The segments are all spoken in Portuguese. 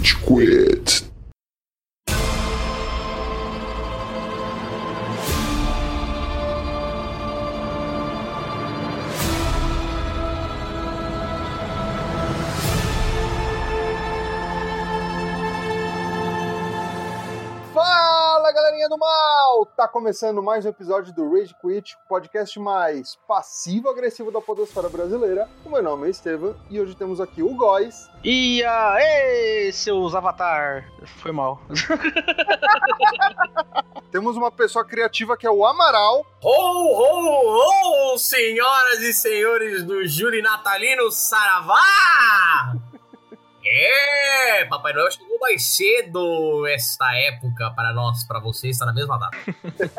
Rage Quit. Tá começando mais um episódio do Rage Quit, podcast mais passivo-agressivo da podosfera brasileira. O meu nome é Estevam e hoje temos aqui o Góis. E aí, seus avatar. Foi mal. Temos uma pessoa criativa que é o Amaral. Ho, ho, ho, senhoras e senhores do Júri Natalino Saravá! É, Papai Noel chegou mais cedo esta época para nós, para vocês, está na mesma data.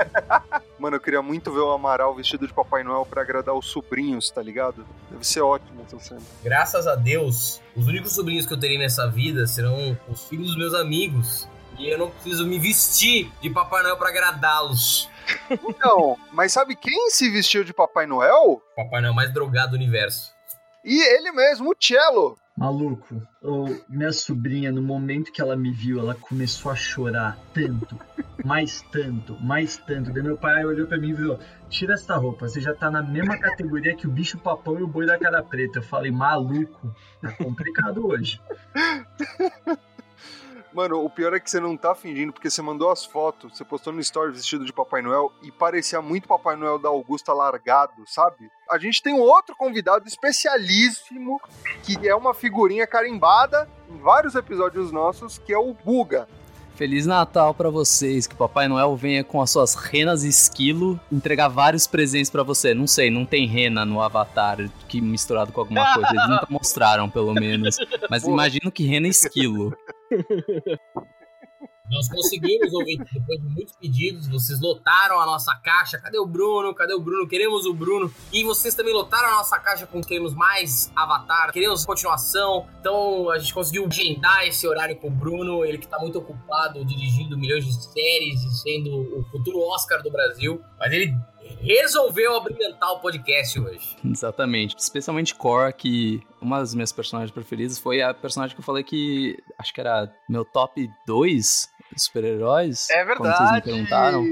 Mano, eu queria muito ver o Amaral vestido de Papai Noel pra agradar os sobrinhos, tá ligado? Deve ser ótimo essa cena. Graças a Deus, os únicos sobrinhos que eu terei nessa vida serão os filhos dos meus amigos. E eu não preciso me vestir de Papai Noel para agradá-los. Então, mas sabe quem se vestiu de Papai Noel? Papai Noel mais drogado do universo. E ele mesmo, o Cello. Maluco, minha sobrinha, no momento que ela me viu, ela começou a chorar tanto, mais tanto, mais tanto. Daí meu pai olhou pra mim e falou: Tira essa roupa, você já tá na mesma categoria que o bicho papão e o boi da cara preta. Eu falei: Maluco, tá complicado hoje. Mano, o pior é que você não tá fingindo, porque você mandou as fotos, você postou no story vestido de Papai Noel e parecia muito Papai Noel da Augusta largado, sabe? A gente tem um outro convidado especialíssimo, que é uma figurinha carimbada em vários episódios nossos, que é o Buga. Feliz Natal pra vocês, que Papai Noel venha com as suas renas esquilo entregar vários presentes pra você. Não sei, não tem rena no Avatar que misturado com alguma coisa, eles nunca mostraram pelo menos. Mas imagino que rena esquilo. Nós conseguimos, ouvinte, depois de muitos pedidos, vocês lotaram a nossa caixa. Cadê o Bruno? Cadê o Bruno? Queremos o Bruno. E vocês também lotaram a nossa caixa com queremos mais Avatar, queremos continuação. Então a gente conseguiu agendar esse horário com o Bruno, ele que tá muito ocupado dirigindo milhões de séries e sendo o futuro Oscar do Brasil. Mas ele resolveu abrilhantar o podcast hoje. Exatamente. Especialmente Cor, que uma das minhas personagens preferidas foi a personagem que eu falei que acho que era meu top 2 super-heróis. É Quando vocês me verdade. perguntaram. Não,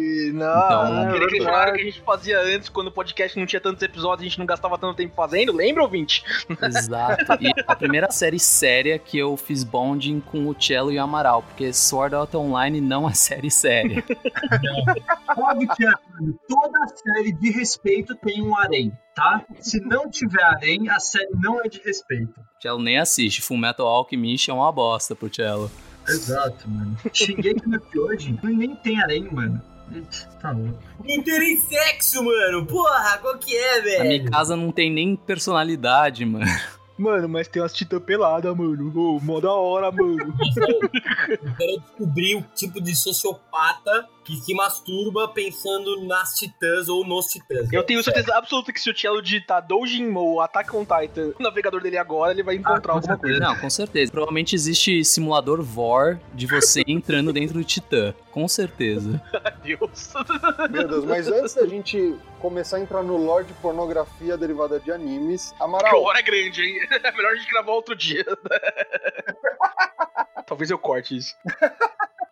Então- aquele É questionário verdade. que a gente fazia antes, quando o podcast não tinha tantos episódios, a gente não gastava tanto tempo fazendo. Lembra, ouvinte? Exato. E a primeira série séria que eu fiz bonding com o Cello e o Amaral, porque Sword Art Online não é série séria. Óbvio que é, mano, toda série de respeito tem um harém, tá? Se não tiver harém, a série não é de respeito. O Cello nem assiste. Full Metal Alchemist é uma bosta pro Cello. Exato, mano. Xinguei que no hoje nem tem harém, mano. Tá louco. Não terem sexo, mano. Porra, qual que é, A velho? minha casa não tem nem personalidade, mano. Mano, mas tem umas titã pelada, mano. Ô, mó da hora, mano. Eu quero descobrir o tipo de sociopata que se masturba pensando nas titãs ou nos titãs. Eu tenho certeza absoluta que se o Cello digitar Doujin ou Attack on Titan no navegador dele agora, ele vai encontrar com alguma coisa. Não, com certeza. Provavelmente existe simulador vor de você entrando dentro do Titã. Com certeza. Deus. Meu Deus, mas antes da gente começar a entrar no lore de pornografia derivada de animes, Que Amaral, hora é grande, hein? É melhor a gente gravar outro dia. Talvez eu corte isso.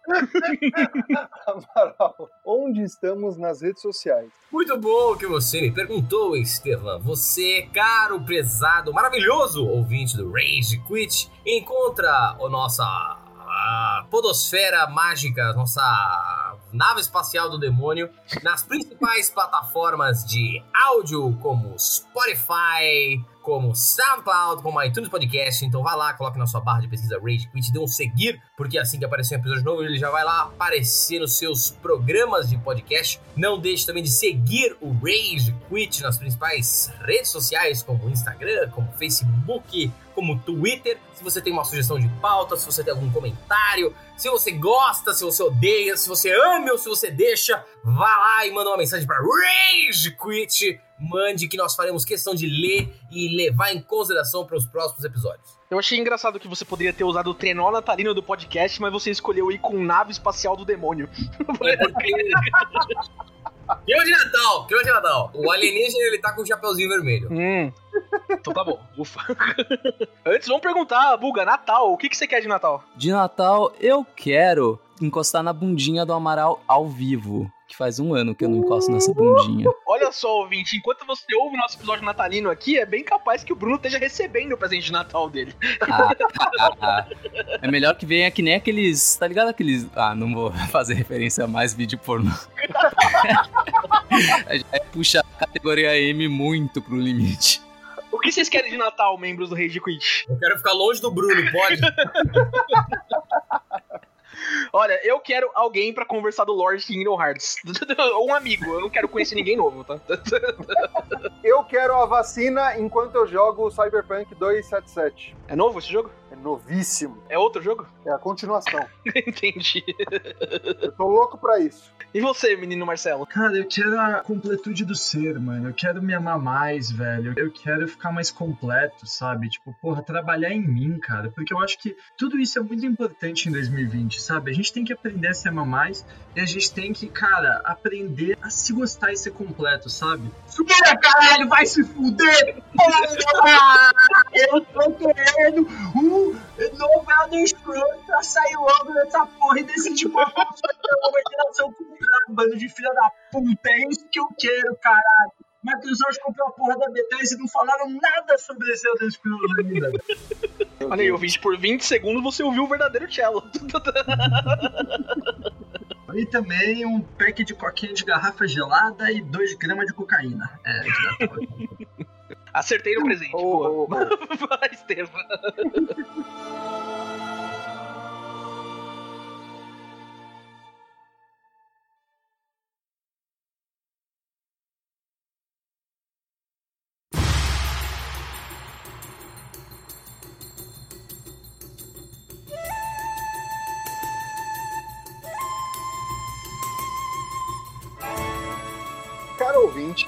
Amaral, onde estamos nas redes sociais? Muito bom que você me perguntou, Estevam. Você, caro, prezado, maravilhoso ouvinte do Rage Quit, encontra a nossa a podosfera mágica, nossa nave espacial do demônio, nas principais plataformas de áudio como Spotify, como SoundCloud, como iTunes Podcast. Então vá lá, coloque na sua barra de pesquisa Rage Quit, dê um seguir, porque assim que aparecer um episódio novo, ele já vai lá aparecer nos seus programas de podcast. Não deixe também de seguir o Rage Quit nas principais redes sociais, como Instagram, como Facebook, como Twitter. Se você tem uma sugestão de pauta, se você tem algum comentário, se você gosta, se você odeia, se você ama ou se você deixa, vá lá e manda uma mensagem para Rage Quit. Mande que nós faremos questão de ler e levar em consideração para os próximos episódios. Eu achei engraçado que você poderia ter usado o trenó natalino do podcast, mas você escolheu ir com nave espacial do demônio. É porque Clima de Natal, clima de Natal. O alienígena, ele tá com o chapeuzinho vermelho. Hum. Então tá bom, ufa. Antes, vamos perguntar, Buga, Natal, o que, que você quer de Natal? De Natal, eu quero encostar na bundinha do Amaral ao vivo. Que faz um ano que eu não encosto nessa bundinha. Olha só, ouvinte, enquanto você ouve o nosso episódio natalino aqui, é bem capaz que o Bruno esteja recebendo o presente de Natal dele. Ah, ah, ah. É melhor que venha que nem aqueles. Tá ligado? Aqueles. Ah, não vou fazer referência a mais vídeo pornô. é puxar a categoria M muito pro limite. O que vocês querem de Natal, membros do Rage Quit? Eu quero ficar longe do Bruno, pode? Olha, eu quero alguém pra conversar do Lord Kingdom Hearts. Ou um amigo, eu não quero conhecer ninguém novo, tá? Eu quero a vacina enquanto eu jogo Cyberpunk 277. É novo esse jogo? É novíssimo. É outro jogo? É a continuação. Entendi. Eu tô louco pra isso. E você, menino Marcelo? Cara, eu quero a completude do ser, mano. Eu quero me amar mais, velho. Eu quero ficar mais completo, sabe? Tipo, porra, trabalhar em mim, cara. Porque eu acho que tudo isso é muito importante em 2020, sabe? A gente tem que aprender a se amar mais e a gente tem que, cara, aprender a se gostar e ser completo, sabe? Supera, caralho, vai se fuder! Porra! Eu tô querendo um novo Elder Scrolls pra sair logo dessa porra e decidir qual ter uma geração comprada, bando de filha da puta. É isso que eu quero, caralho. Microsoft comprou a porra da Bethesda e não falaram nada sobre esse Elder Scrolls ainda. Olha aí, ouvinte, por 20 segundos você ouviu o verdadeiro cello. E também um pack de coquinha de garrafa gelada e 2 gramas de cocaína. É, Acertei no presente. Oh, oh, boa. Vai, Estevam.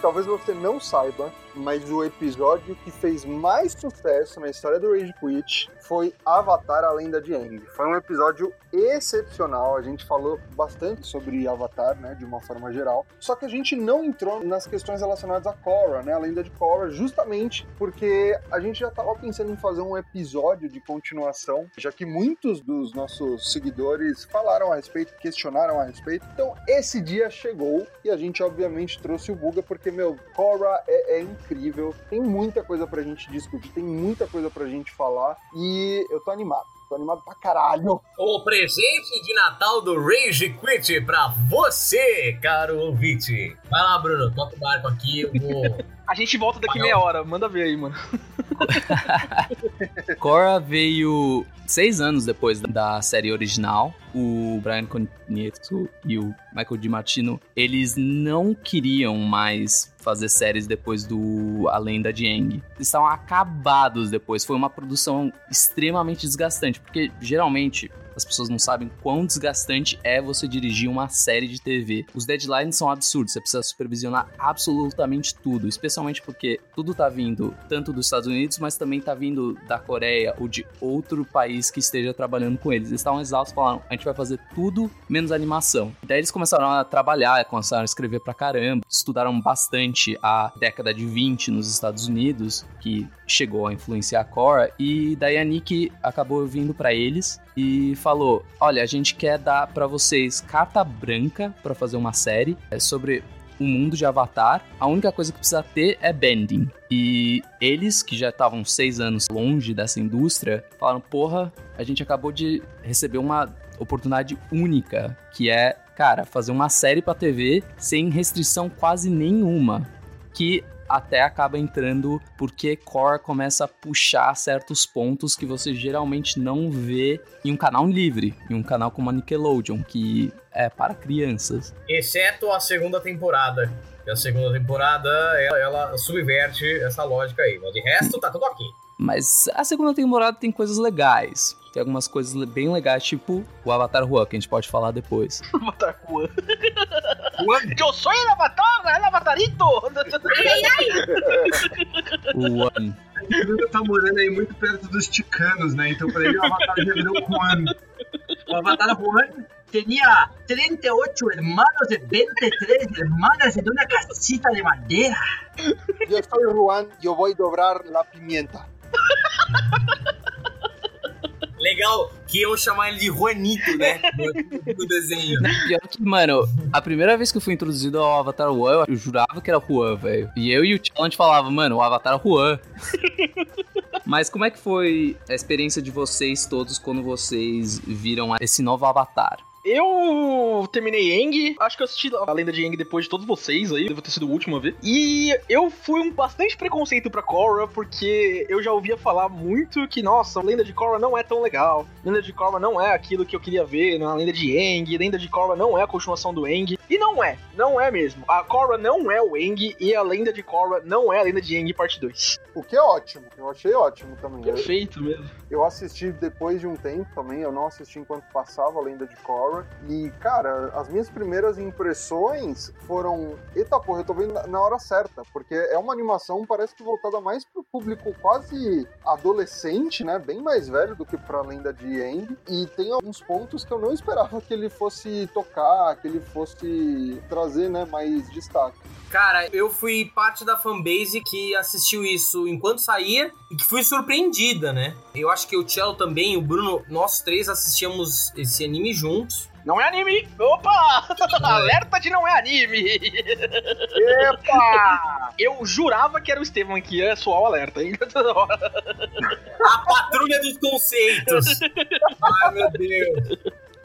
talvez você não saiba, mas o episódio que fez mais sucesso na história do Rage Quit foi Avatar A Lenda de Aang. Foi um episódio excepcional, a gente falou bastante sobre Avatar, né, de uma forma geral, só que a gente não entrou nas questões relacionadas a Korra, né, a lenda de Korra, justamente porque a gente já estava pensando em fazer um episódio de continuação, já que muitos dos nossos seguidores falaram a respeito, questionaram a respeito, então esse dia chegou e a gente obviamente trouxe o Buga porque, meu, Korra é, é incrível, tem muita coisa pra gente discutir, tem muita coisa pra gente falar e eu tô animado. Tô animado pra caralho. O presente de Natal do Rage Quit pra você, caro ouvinte. Vai lá, Bruno, toca o barco aqui, eu vou... A gente volta daqui meia hora. Manda ver aí, mano. Korra veio seis anos depois da série original. O Brian Konietzko e o Michael DiMartino, eles não queriam mais fazer séries depois do A Lenda de Aang. Estavam acabados depois. Foi uma produção extremamente desgastante, porque geralmente as pessoas não sabem quão desgastante é você dirigir uma série de TV. Os deadlines são absurdos, você precisa supervisionar absolutamente tudo, especialmente porque tudo tá vindo tanto dos Estados Unidos, mas também tá vindo da Coreia ou de outro país que esteja trabalhando com eles. Eles estavam exaustos, falaram: a gente vai fazer tudo menos animação. Daí eles começaram a trabalhar, começaram a escrever pra caramba, estudaram bastante a década de 20 nos Estados Unidos, que chegou a influenciar a Korra, e daí a Nick acabou vindo para eles e falou: "Olha, a gente quer dar para vocês carta branca para fazer uma série é sobre o mundo de Avatar. A única coisa que precisa ter é bending." E eles, que já estavam seis anos longe dessa indústria, falaram: "Porra, a gente acabou de receber uma oportunidade única, que é, cara, fazer uma série para TV sem restrição quase nenhuma." Que até acaba entrando porque Core começa a puxar certos pontos que você geralmente não vê em um canal livre, em um canal como a Nickelodeon, que é para crianças. Exceto a segunda temporada. E a segunda temporada, ela, ela subverte essa lógica aí. Mas de resto, tá tudo ok. Mas a segunda temporada tem coisas legais. Tem algumas coisas bem legais, tipo o Avatar Juan, que a gente pode falar depois. Avatar Juan. Eu sou el Avatar, el Avatarito! O. O Bruno tá morando aí muito perto dos ticanos, né? Então pra ele o Avatar já virou Juan. O Avatar Juan Tenía 38 hermanos de 23 hermanas en una casita de madera. Yo soy Juan, yo voy a dobrar la pimienta. Legal que iam chamar ele de Juanito, né? No, no desenho. Pior que, mano, a primeira vez que eu fui introduzido ao Avatar Juan, eu jurava que era Juan, velho. E eu e o Challenge falava, mano, o Avatar é Juan. Mas como é que foi a experiência de vocês todos quando vocês viram esse novo Avatar? Eu terminei Eng, acho que eu assisti a lenda de Eng depois de todos vocês aí, devo ter sido o último a ver. E eu fui um bastante preconceito pra Korra, porque eu já ouvia falar muito que, nossa, a lenda de Korra não é tão legal. A lenda de Korra não é aquilo que eu queria ver na lenda de Eng, lenda de Korra não é a continuação do Eng. E não é, não é mesmo. A Korra não é o Eng e a lenda de Korra não é a lenda de Eng parte 2. O que é ótimo, eu achei ótimo também. Eu, Perfeito mesmo. eu assisti depois de um tempo também, eu não assisti enquanto passava a lenda de Korra. E, cara, as minhas primeiras impressões foram. Eita porra, eu tô vendo na- na hora certa, porque é uma animação, parece que voltada mais pro público quase adolescente, né? Bem mais velho do que pra lenda de Aang. E tem alguns pontos que eu não esperava que ele fosse tocar, que ele fosse trazer, né, mais destaque. Cara, eu fui parte da fanbase que assistiu isso enquanto saía e que fui surpreendida, né? Eu acho que o Cello também, o Bruno, nós três assistíamos esse anime juntos. Não é anime! Opa! Alerta de não é anime! Epa! Eu jurava que era o Estevam que ia soar o alerta, hein? A patrulha dos conceitos! Ai, meu Deus!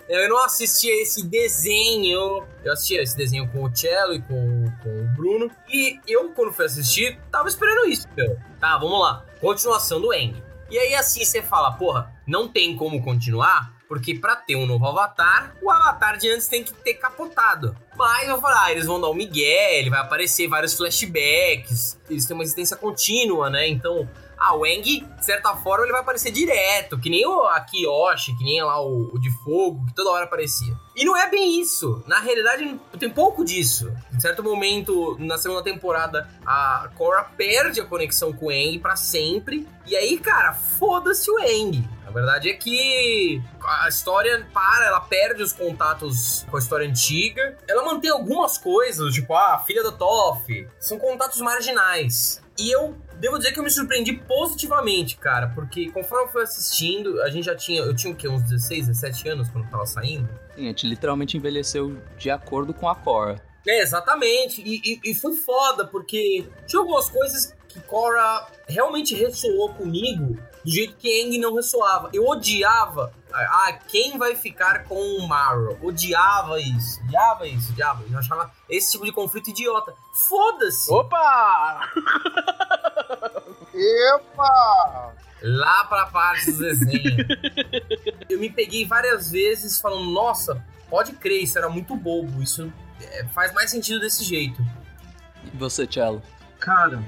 Eu não assistia esse desenho. Eu assistia esse desenho com o Cello e com, com o Bruno. E eu, quando fui assistir, tava esperando isso, meu. Tá, vamos lá. Continuação do Eng. E aí, assim, você fala, porra, não tem como continuar, porque pra ter um novo Avatar, o Avatar de antes tem que ter capotado. Mas eu falei, ah, eles vão dar o Miguel, ele vai aparecer vários flashbacks, eles têm uma existência contínua, né? Então, ah, o Eng, de certa forma, ele vai aparecer direto, que nem o Akiyoshi, que nem lá o, o de fogo, que toda hora aparecia. E não é bem isso. Na realidade, tem pouco disso. Em certo momento, na segunda temporada, a Korra perde a conexão com o Eng pra sempre. E aí, cara, foda-se o Eng. A verdade é que a história para, ela perde os contatos com a história antiga. Ela mantém algumas coisas, tipo, ah, a filha da Toff. São contatos marginais. E eu devo dizer que eu me surpreendi positivamente, cara, porque conforme eu fui assistindo, a gente já tinha, eu tinha o quê, uns 16, 17 anos quando tava saindo. Sim, a gente literalmente envelheceu de acordo com a Korra. É, exatamente. E, e, e foi foda, porque tinha algumas coisas que Korra realmente ressoou comigo do jeito que Aang não ressoava. Eu odiava. Ah, quem vai ficar com o Marrow? Odiava isso. Odiava isso, odiava. Eu achava esse tipo de conflito idiota. Foda-se! Opa! Epa! Lá pra parte do desenho. eu me peguei várias vezes falando, nossa, pode crer, isso era muito bobo. Isso é, faz mais sentido desse jeito. E você, Cello? Cara,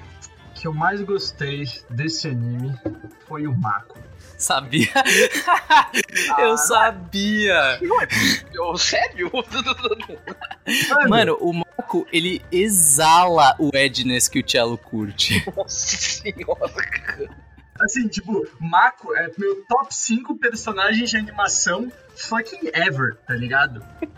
o que eu mais gostei desse anime foi o Mako. Sabia? eu sabia! Eu, sério? Mano, o Marco, ele exala o Edness que o Cello curte. Nossa senhora. Assim, tipo, Mako é meu top 5 personagens de animação fucking ever, tá ligado?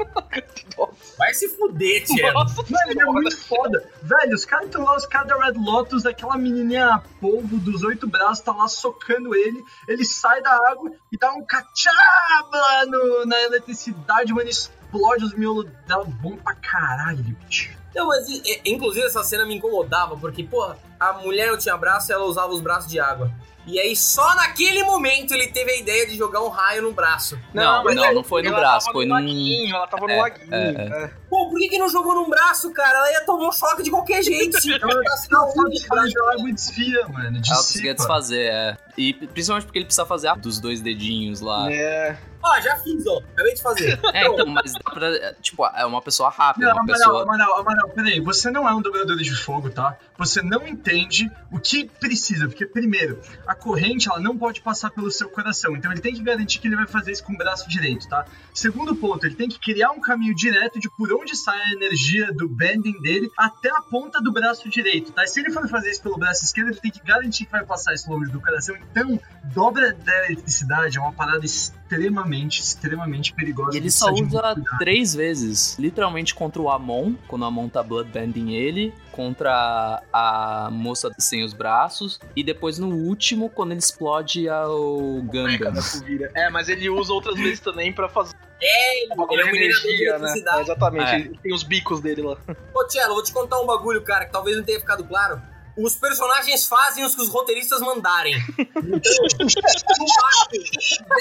Vai se fuder, Tia. Nossa Mano, ele é muito foda. Velho, os caras estão lá, os caras da Red Lotus, aquela menininha polvo dos oito braços, tá lá socando ele. Ele sai da água e dá um cachaba no, na eletricidade, mano, explode os miolos dela. Bom pra caralho, tio. Não, mas e- inclusive essa cena me incomodava, porque, porra, a mulher não tinha braço e ela usava os braços de água. E aí, só naquele momento ele teve a ideia de jogar um raio no braço. Não, não, ela- não foi no ela braço, foi no num- laguinho, ela tava no É, laguinho. é, é. Pô, por que, que não jogou num braço, cara? Ela ia tomar um choque de qualquer jeito. Se Ela jogasse no água e desfia, mano. Ela Dissipa. conseguia desfazer, é. E principalmente porque ele precisa fazer a dos dois dedinhos lá. É. Ó, já fiz, ó. Acabei de fazer. É, então, mas dá pra. Tipo, é uma pessoa rápida, Não, uma Amaral, pessoa. Amaral, Amaral, peraí. Você não é um dobrador de fogo, tá? Você não entende o que precisa. Porque, primeiro, a corrente, ela não pode passar pelo seu coração. Então, ele tem que garantir que ele vai fazer isso com o braço direito, tá? Segundo ponto, ele tem que criar um caminho direto de por onde sai a energia do bending dele até a ponta do braço direito, tá? E se ele for fazer isso pelo braço esquerdo, ele tem que garantir que vai passar isso longe do coração. Então, dobra da eletricidade é uma parada extremamente, extremamente perigosa. E ele só usa três vezes. Literalmente contra o Amon, quando o Amon tá bloodbanding ele. Contra a moça sem os braços. E depois no último, quando ele explode o Gundam. É, mas ele usa outras vezes também pra fazer É, ele, é um minerador de energia, né? É, eletricidade. exatamente, É. ele tem os bicos dele lá. Ô, Tchelo, vou te contar um bagulho, cara, que talvez não tenha ficado claro. Os personagens fazem os que os roteiristas mandarem.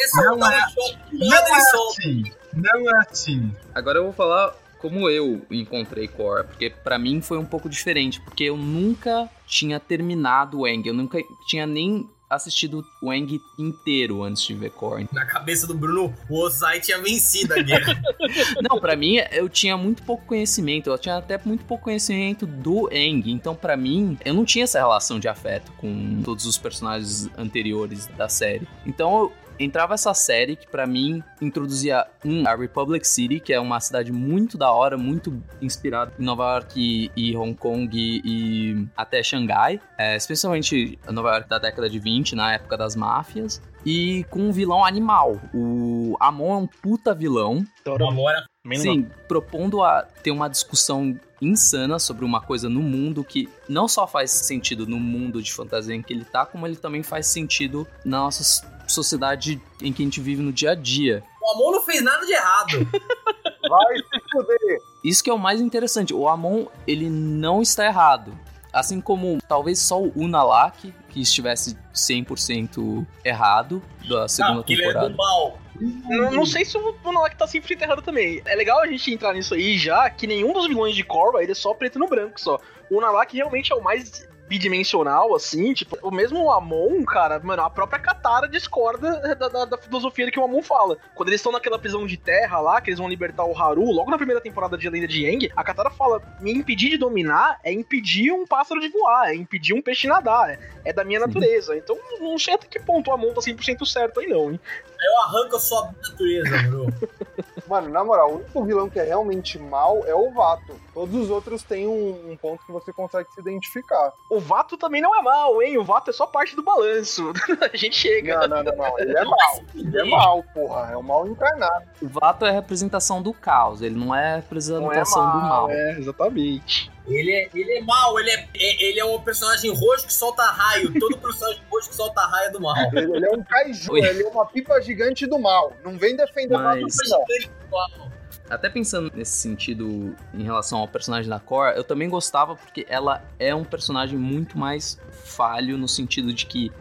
Então, Não é- choque, Não é assim. Não é assim. Agora eu vou falar como eu encontrei Korra, porque pra mim foi um pouco diferente, porque eu nunca tinha terminado o Eng, eu nunca tinha nem assistido o Eng inteiro antes de ver Korra. Na cabeça do Bruno, o Ozai tinha vencido a guerra. Não, pra mim eu tinha muito pouco conhecimento, eu tinha até muito pouco conhecimento do Eng, então pra mim eu não tinha essa relação de afeto com todos os personagens anteriores da série. Então eu entrava essa série que pra mim introduzia um, a Republic City, que é uma cidade muito da hora, muito inspirada em Nova York e, e Hong Kong e, e até Xangai, é, especialmente Nova York da década de 20, na época das máfias. E com um vilão animal. O Amon é um puta vilão. O amor era Sim, propondo a ter uma discussão insana sobre uma coisa no mundo que não só faz sentido no mundo de fantasia em que ele tá, como ele também faz sentido na nossa sociedade em que a gente vive no dia a dia. O Amon não fez nada de errado. Vai se fuder. Isso que é o mais interessante. O Amon, ele não está errado. Assim como talvez só o Unalak, que estivesse 100% errado da segunda é temporada. do mal. Não, não sei se o Monark tá sempre errado também. É legal a gente entrar nisso aí já, que nenhum dos vilões de Korra, ele é só preto no branco só. O Nalak realmente é o mais bidimensional, assim, tipo, o mesmo Amon, cara, mano, a própria Katara discorda da, da- da filosofia que o Amon fala. Quando eles estão naquela prisão de terra lá, que eles vão libertar o Haru, logo na primeira temporada de A Lenda de Aang, a Katara fala, me impedir de dominar é impedir um pássaro de voar, é impedir um peixe nadar, é, é da minha Sim. natureza. Então, não sei até que ponto o Amon tá 100% certo aí não, hein. Eu arranco a sua natureza, Bruno. Mano, na moral, o único vilão que é realmente mal é o Vato. Todos os outros têm um, um ponto que você consegue se identificar. O Vato também não é mal, hein? O Vato é só parte do balanço. a gente chega. Não, não, não, não. Ele é mal. Ele é mal, porra. É o mal encarnado. O Vato é a representação do caos, ele não é a Não é representação do mal. É, exatamente. Ele é, ele é mal, ele é, é- ele é um personagem roxo que solta raio. Todo personagem roxo que solta raio é do mal. Ele, ele é um kaiju, Oi. ele é uma pipa gigante do mal. Não vem defender nada Mas- disso, não. Até pensando nesse sentido em relação ao personagem da Cor, eu também gostava porque ela é um personagem muito mais falho no sentido de que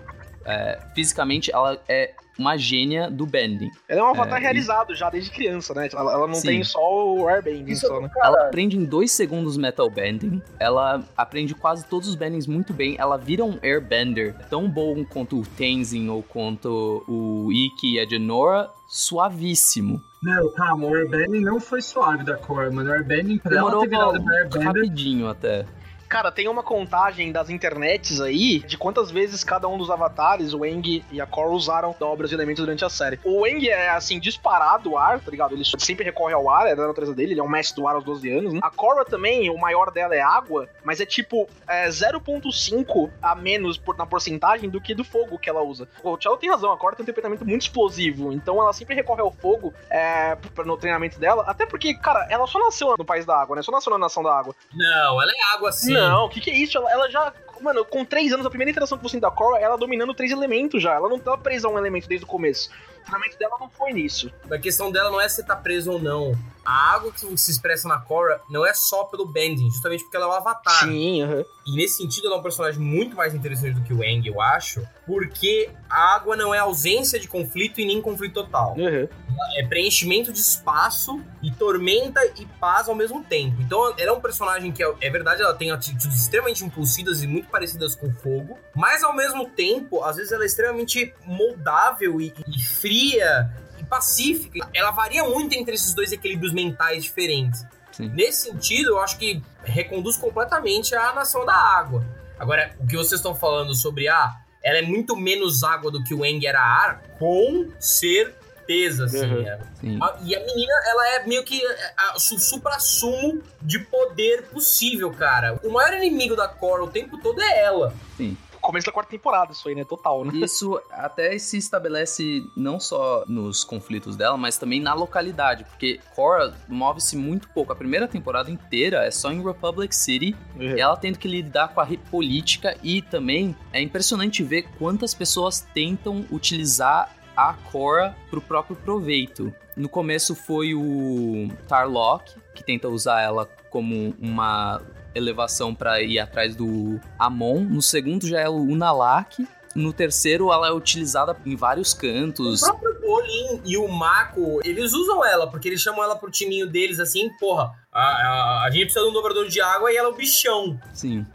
é, fisicamente ela é uma gênia do bending. Ela é um avatar É, e- realizado já desde criança, né? Ela, ela não Sim. tem só o airbending, Isso só, né? Ela aprende em dois segundos metal bending. Ela aprende quase todos os bendings muito bem. Ela vira um airbender tão bom quanto o Tenzin ou quanto o Ikki e a Genora, suavíssimo. Não, calma, o Airbending não foi suave da Cor, mano. O Airbending, pra ela Demorou ter virado uma Airbender, rapidinho até. Cara, tem uma contagem das internets aí de quantas vezes cada um dos avatares, o Eng e a Korra, usaram obras e elementos durante a série. O Eng é, assim, disparado o ar, tá ligado? Ele sempre recorre ao ar, é da natureza dele, ele é um mestre do ar aos 12 anos, né? A Korra também, o maior dela é água, mas é tipo é 0.5 a menos por- na porcentagem do que do fogo que ela usa. O Tchelo tem razão, a Korra tem um temperamento muito explosivo, então ela sempre recorre ao fogo é, no treinamento dela, até porque, cara, ela só nasceu no país da água, né? Só nasceu na nação da água. Não, ela é água sim. Não, o que, que é isso? Ela, ela já. Mano, com três anos, a primeira interação que você tem da Korra, ela dominando três elementos já. Ela não tá presa a um elemento desde o começo. O treinamento dela não foi nisso. A questão dela não é se tá preso ou não. A água que se expressa na Korra não é só pelo bending, justamente porque ela é um avatar. Sim, aham. E nesse sentido, ela é um personagem muito mais interessante do que o Aang, eu acho, porque a água não é ausência de conflito e nem conflito total. Aham. É preenchimento de espaço e tormenta e paz ao mesmo tempo. Então, ela é um personagem que, é, é verdade, ela tem atitudes extremamente impulsivas e muito parecidas com o fogo, mas ao mesmo tempo, às vezes ela é extremamente moldável e, e fria e pacífica. Ela varia muito entre esses dois equilíbrios mentais diferentes. Sim. Nesse sentido, eu acho que reconduz completamente a nação da água. Agora, o que vocês estão falando sobre ah, ela é muito menos água do que o Eng era ar, com certeza, assim. Uhum. é. Sim. A- E a menina, ela é meio que é, a- o supra-sumo de poder possível, cara. O maior inimigo da Korra o tempo todo é ela. O começo da quarta temporada, isso aí, né? Total, né? Isso até se estabelece não só nos conflitos dela, mas também na localidade, porque Cora move-se muito pouco. A primeira temporada inteira é só em Republic City, É. ela tendo que lidar com a política e também é impressionante ver quantas pessoas tentam utilizar a Cora pro próprio proveito. No começo foi o Tarlock, que tenta usar ela como uma elevação para ir atrás do Amon. No segundo já é o Unalak. No terceiro, ela é utilizada em vários O cantos. próprio Olin e o Mako, eles usam ela, porque eles chamam ela pro timinho deles assim, porra, a, a, a gente precisa de um dobrador de água e ela é o bichão. Sim.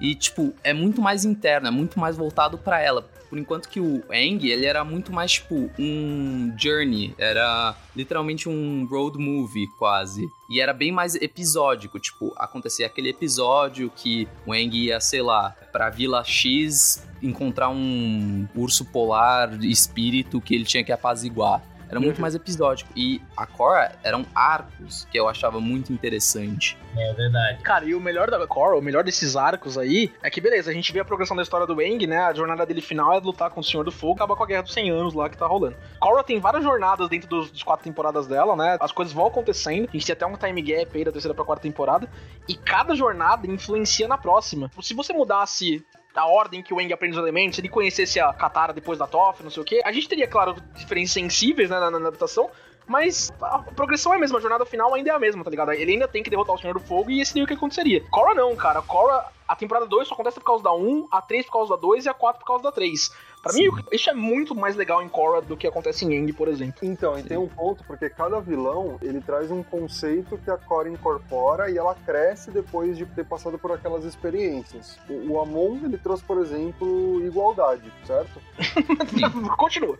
E, tipo, é muito mais interno, é muito mais voltado pra ela. Por enquanto que o Aang, ele era muito mais, tipo, um journey. Era literalmente um road movie, quase. E era bem mais episódico. Tipo, acontecia aquele episódio que o Aang ia, sei lá, pra Vila X encontrar um urso polar espírito que ele tinha que apaziguar. Era muito Uhum. mais episódico. E a Korra eram arcos, que eu achava muito interessante. É verdade. Cara, e o melhor da Korra, o melhor desses arcos aí, é que beleza, a gente vê a progressão da história do Aang, né? A jornada dele final é lutar com o Senhor do Fogo, acabar com a Guerra dos 100 Anos lá que tá rolando. Korra tem várias jornadas dentro dos, dos quatro temporadas dela, né? As coisas vão acontecendo, a gente tem até um time gap aí da terceira pra quarta temporada, e cada jornada influencia na próxima. Se você mudasse a ordem que o Aang aprende os elementos, se ele conhecesse a Katara depois da Toph, não sei o quê, a gente teria, claro, diferenças sensíveis né, na, na adaptação, mas a progressão é a mesma, a jornada final ainda é a mesma, tá ligado? Ele ainda tem que derrotar o Senhor do Fogo e esse seria o que aconteceria. Korra não, cara. Korra, a temporada 2 só acontece por causa da 1, a 3 por causa da 2 e a 4 por causa da 3. Pra Sim. mim, isso é muito mais legal em Korra do que acontece em Aang, por exemplo. Então, e tem um ponto, porque cada vilão, ele traz um conceito que a Cora incorpora e ela cresce depois de ter passado por aquelas experiências. O, o Amon, ele trouxe, por exemplo, igualdade, certo? Continua.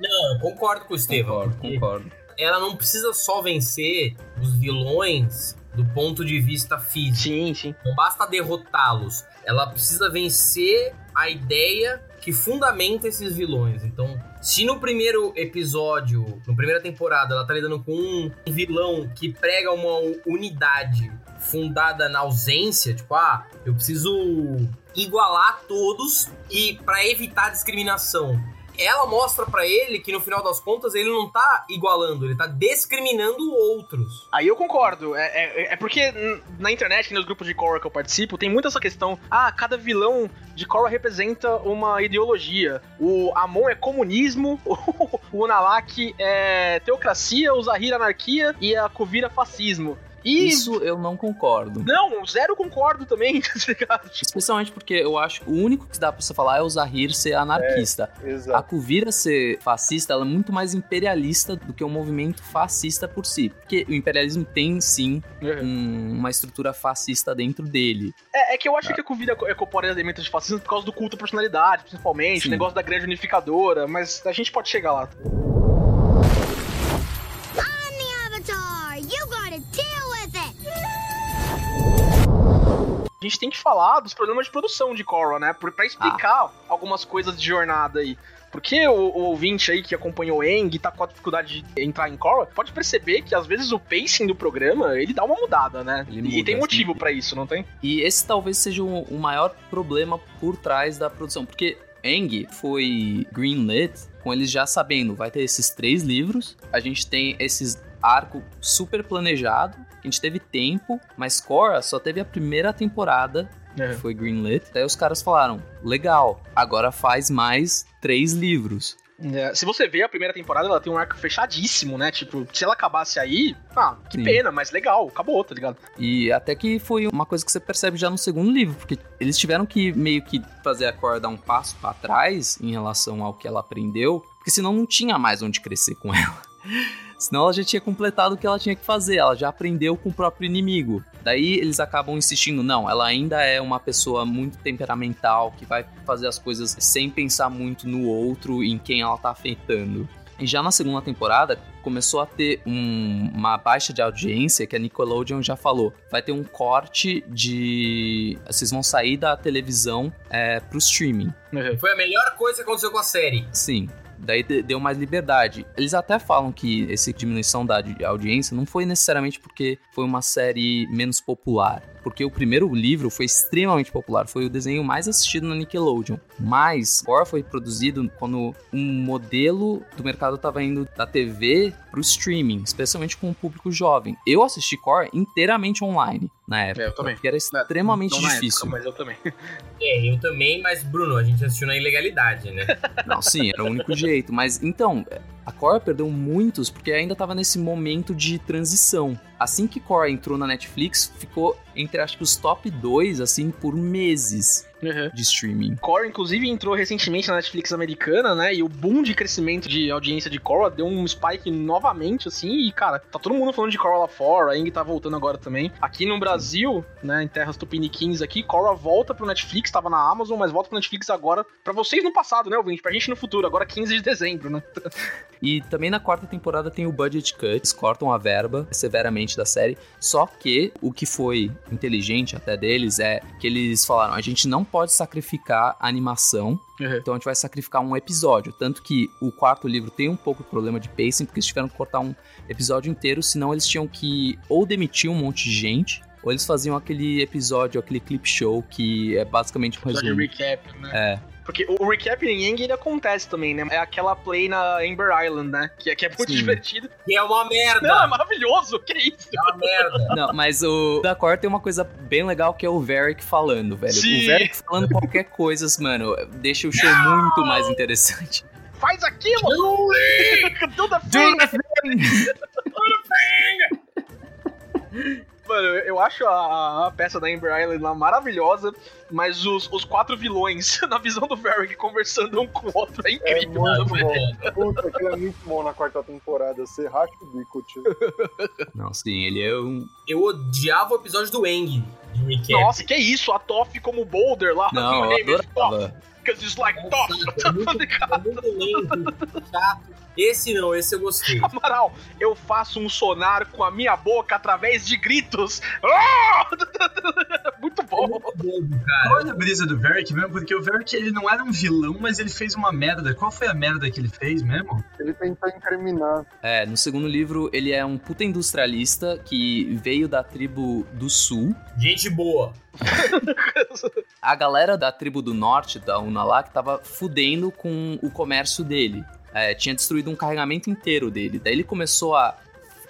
Não, eu concordo com o Estevam. Concordo, concordo. Ela não precisa só vencer os vilões do ponto de vista físico. Sim, sim. Não basta derrotá-los. Ela precisa vencer a ideia que fundamenta esses vilões. Então, se no primeiro episódio, na primeira temporada, ela tá lidando com um vilão que prega uma unidade fundada na ausência, tipo, ah, eu preciso igualar todos e para evitar discriminação. Ela mostra pra ele que no final das contas ele não tá igualando, ele tá discriminando outros. Aí eu concordo. É, é, é porque na internet, nos grupos de Korra que eu participo, tem muita essa questão. Ah, cada vilão de Korra representa uma ideologia. O Amon é comunismo, o Unalak é teocracia, o Zahir anarquia e a Kuvira fascismo. E. Isso eu não concordo. Não, zero concordo também, tá ligado? Especialmente porque eu acho que o único que dá pra você falar é o Zahir ser anarquista. A Exato. Kuvira ser fascista, ela é muito mais imperialista do que um movimento fascista por si. Porque o imperialismo tem, sim, um- uma estrutura fascista dentro dele. É, é que eu acho que a Kuvira é corpórea elementos de fascismo por causa do culto à personalidade, principalmente, Sim. o negócio da grande unificadora, mas a gente pode chegar lá. A gente tem que falar dos problemas de produção de Korra, né? Pra explicar algumas coisas de jornada aí. Porque o, o ouvinte aí que acompanhou Eng e tá com a dificuldade de entrar em Korra, pode perceber que às vezes o pacing do programa, ele dá uma mudada, né? Ele e muda, tem motivo sim. pra isso, não tem? E esse talvez seja o, o maior problema por trás da produção. Porque Eng foi greenlit com eles já sabendo, vai ter esses três livros, a gente tem esses arco super planejado, a gente teve tempo, mas Korra só teve a primeira temporada que foi greenlit. Daí os caras falaram, legal, agora faz mais três livros. É, se você vê a primeira temporada, ela tem um arco fechadíssimo, né? Tipo, se ela acabasse aí, ah, que Sim. pena, mas legal, acabou, tá ligado? E até que foi uma coisa que você percebe já no segundo livro, porque eles tiveram que meio que fazer a Cora dar um passo pra trás em relação ao que ela aprendeu, porque senão não tinha mais onde crescer com ela. Senão ela já tinha completado o que ela tinha que fazer, ela já aprendeu com o próprio inimigo. Daí eles acabam insistindo, não, ela ainda é uma pessoa muito temperamental, que vai fazer as coisas sem pensar muito no outro e em quem ela tá afetando. E já na segunda temporada, começou a ter um- uma baixa de audiência que a Nickelodeon já falou. Vai ter um corte de. Vocês vão sair da televisão é, pro streaming. Foi a melhor coisa que aconteceu com a série. Sim. Daí de- deu mais liberdade. Eles até falam que essa diminuição da audiência não foi necessariamente porque foi uma série menos popular. Porque o primeiro livro foi extremamente popular, foi o desenho mais assistido na Nickelodeon. Mas Core foi produzido quando um modelo do mercado estava indo da TV pro streaming, especialmente com o público jovem. Eu assisti Core inteiramente online na época, É, eu também. porque era extremamente na difícil. época, mas eu também. É, eu também, mas Bruno, a gente assistiu na ilegalidade, né? Não, sim, era o único jeito. Mas então, a Core perdeu muitos porque ainda tava nesse momento de transição. Assim que Core entrou na Netflix, ficou entre acho que os top 2, assim, por meses de streaming. Core, inclusive, entrou recentemente na Netflix americana, né? E o boom de crescimento de audiência de Korra deu um spike novamente, assim. E, cara, tá todo mundo falando de Korra lá fora. A Ing tá voltando agora também. Aqui no Brasil, né? Em terras tupiniquins aqui, Korra volta pro Netflix. Tava na Amazon, mas volta pro Netflix agora. Pra vocês no passado, né, ouvinte? Pra gente no futuro. Agora 15 de dezembro, né? E também na quarta temporada tem o budget cut, eles cortam a verba severamente da série. Só que o que foi inteligente até deles é que eles falaram: a gente não pode sacrificar a animação, então a gente vai sacrificar um episódio. Tanto que o quarto livro tem um pouco de problema de pacing, porque eles tiveram que cortar um episódio inteiro, senão eles tinham que ou demitir um monte de gente. Ou eles faziam aquele episódio, aquele clip show que é basicamente um resumo. recap, né? É, Porque o, recap em Yang ele acontece também, né? É aquela play na Amber Island, né? Que, é- que é muito Sim. divertido. Que é uma merda! Não, é maravilhoso. Que isso? É uma merda! Não, mas o da Core tem uma coisa bem legal que é o Varric falando, velho. Sim. O Varric falando qualquer coisa, mano, deixa o show muito mais interessante. Faz aquilo! Do the thing! Mano, eu acho a, a peça da Amber Island lá maravilhosa, mas os, os quatro vilões, na visão do Varric, conversando um com o outro, é É incrível. muito velho. bom. Puta, aquilo é muito bom na quarta temporada. Você racha o bico, tio. Não, sim, ele é um. Eu odiava o episódio do Eng. Nossa, que isso? A Toff como Boulder lá. Não, eu adorava. Because it's like. É muito, é muito lento, chato. Esse não, esse eu gostei. Amaral, eu faço um sonar com a minha boca através de gritos. Ah! Muito bom. Cara. Qual é a brisa do Varric mesmo? Porque o Varric ele não era um vilão, mas ele fez uma merda. Qual foi a merda que ele fez mesmo? Ele tentou incriminar. É, no segundo livro, ele é um puta industrialista que veio da tribo do sul. Gente boa. A galera da tribo do norte, da Unalak, tava fudendo com o comércio dele. É, tinha destruído um carregamento inteiro dele. Daí ele começou a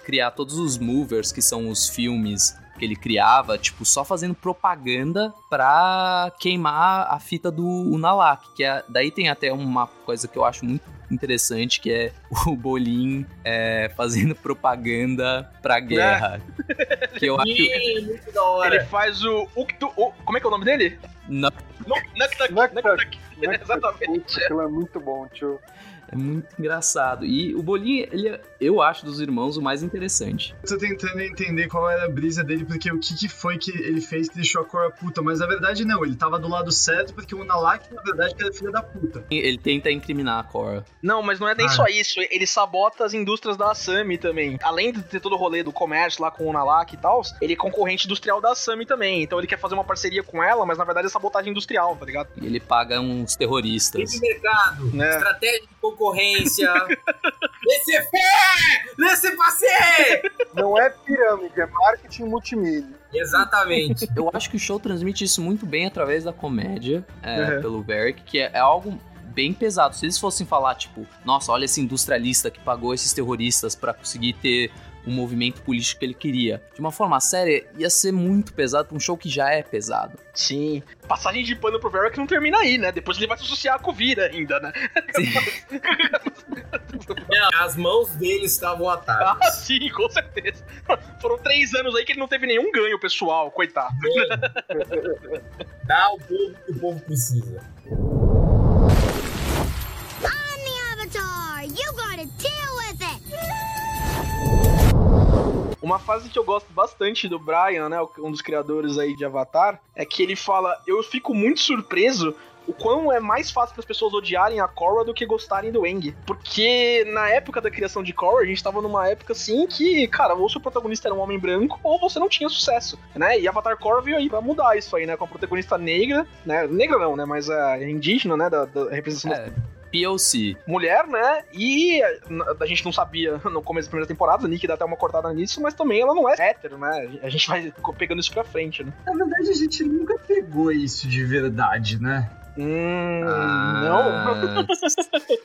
criar todos os movers, que são os filmes que ele criava, tipo, só fazendo propaganda pra queimar a fita do Unalak. Que é, daí tem até uma coisa que eu acho muito interessante, que é o Bolim é, fazendo propaganda pra guerra. Que eu acho... Ih, muito da hora. Ele faz o, Uktu- o. Como é que é o nome dele? Nuktak. Nuktak. Nuktak. Exatamente. Puta, aquilo é muito bom, tio. É muito engraçado. E o Bolinha, ele é, eu acho, dos irmãos, o mais interessante. Eu tô tentando entender qual era a brisa dele, porque o que, que foi que ele fez que deixou a Korra puta. Mas na verdade não, ele tava do lado certo, porque o Nalak, na verdade, era filha da puta. Ele tenta incriminar a Korra. Não, mas não é nem Ah. só isso. Ele sabota as indústrias da Asami também. Além de ter todo o rolê do comércio lá com o Nalak e tal, ele é concorrente industrial da Asami também. Então ele quer fazer uma parceria com ela, mas na verdade é sabotagem industrial, tá ligado? E ele paga uns terroristas. Esse mercado, Né? estratégia de concorrência. Laissez faire! Laissez passer! Não é pirâmide, é marketing multimídia. Exatamente. Eu acho que o show transmite isso muito bem através da comédia, é, Uhum. pelo Varric, que é, é algo bem pesado. Se eles fossem falar, tipo, nossa, olha esse industrialista que pagou esses terroristas pra conseguir ter o movimento político que ele queria. De uma forma séria, ia ser muito pesado pra um show que já é pesado. Sim. Passagem de pano pro Varric não termina aí, né? Depois ele vai se associar com o Vira ainda, né? Não, as mãos dele estavam Ah, atadas. sim, com certeza. Foram três anos aí que ele não teve nenhum ganho, pessoal, coitado. Dá ao povo que o povo precisa. Uma fase que eu gosto bastante do Brian, né, um dos criadores aí de Avatar, é que ele fala: "Eu fico muito surpreso o quão é mais fácil para as pessoas odiarem a Korra do que gostarem do Aang. Porque na época da criação de Korra, a gente tava numa época assim que, cara, ou seu protagonista era um homem branco, ou você não tinha sucesso, né? E Avatar Korra veio aí pra mudar isso aí, né? Com a protagonista negra, né? Negra não, né? Mas é indígena, né? Da, da representação É, POC. mulher, né? E a, gente não sabia no começo da primeira temporada, a Nick dá até uma cortada nisso, mas também ela não é hétero, né? A gente vai pegando isso pra frente, né? Na verdade, a gente nunca pegou isso de verdade, né? Hum, Ah,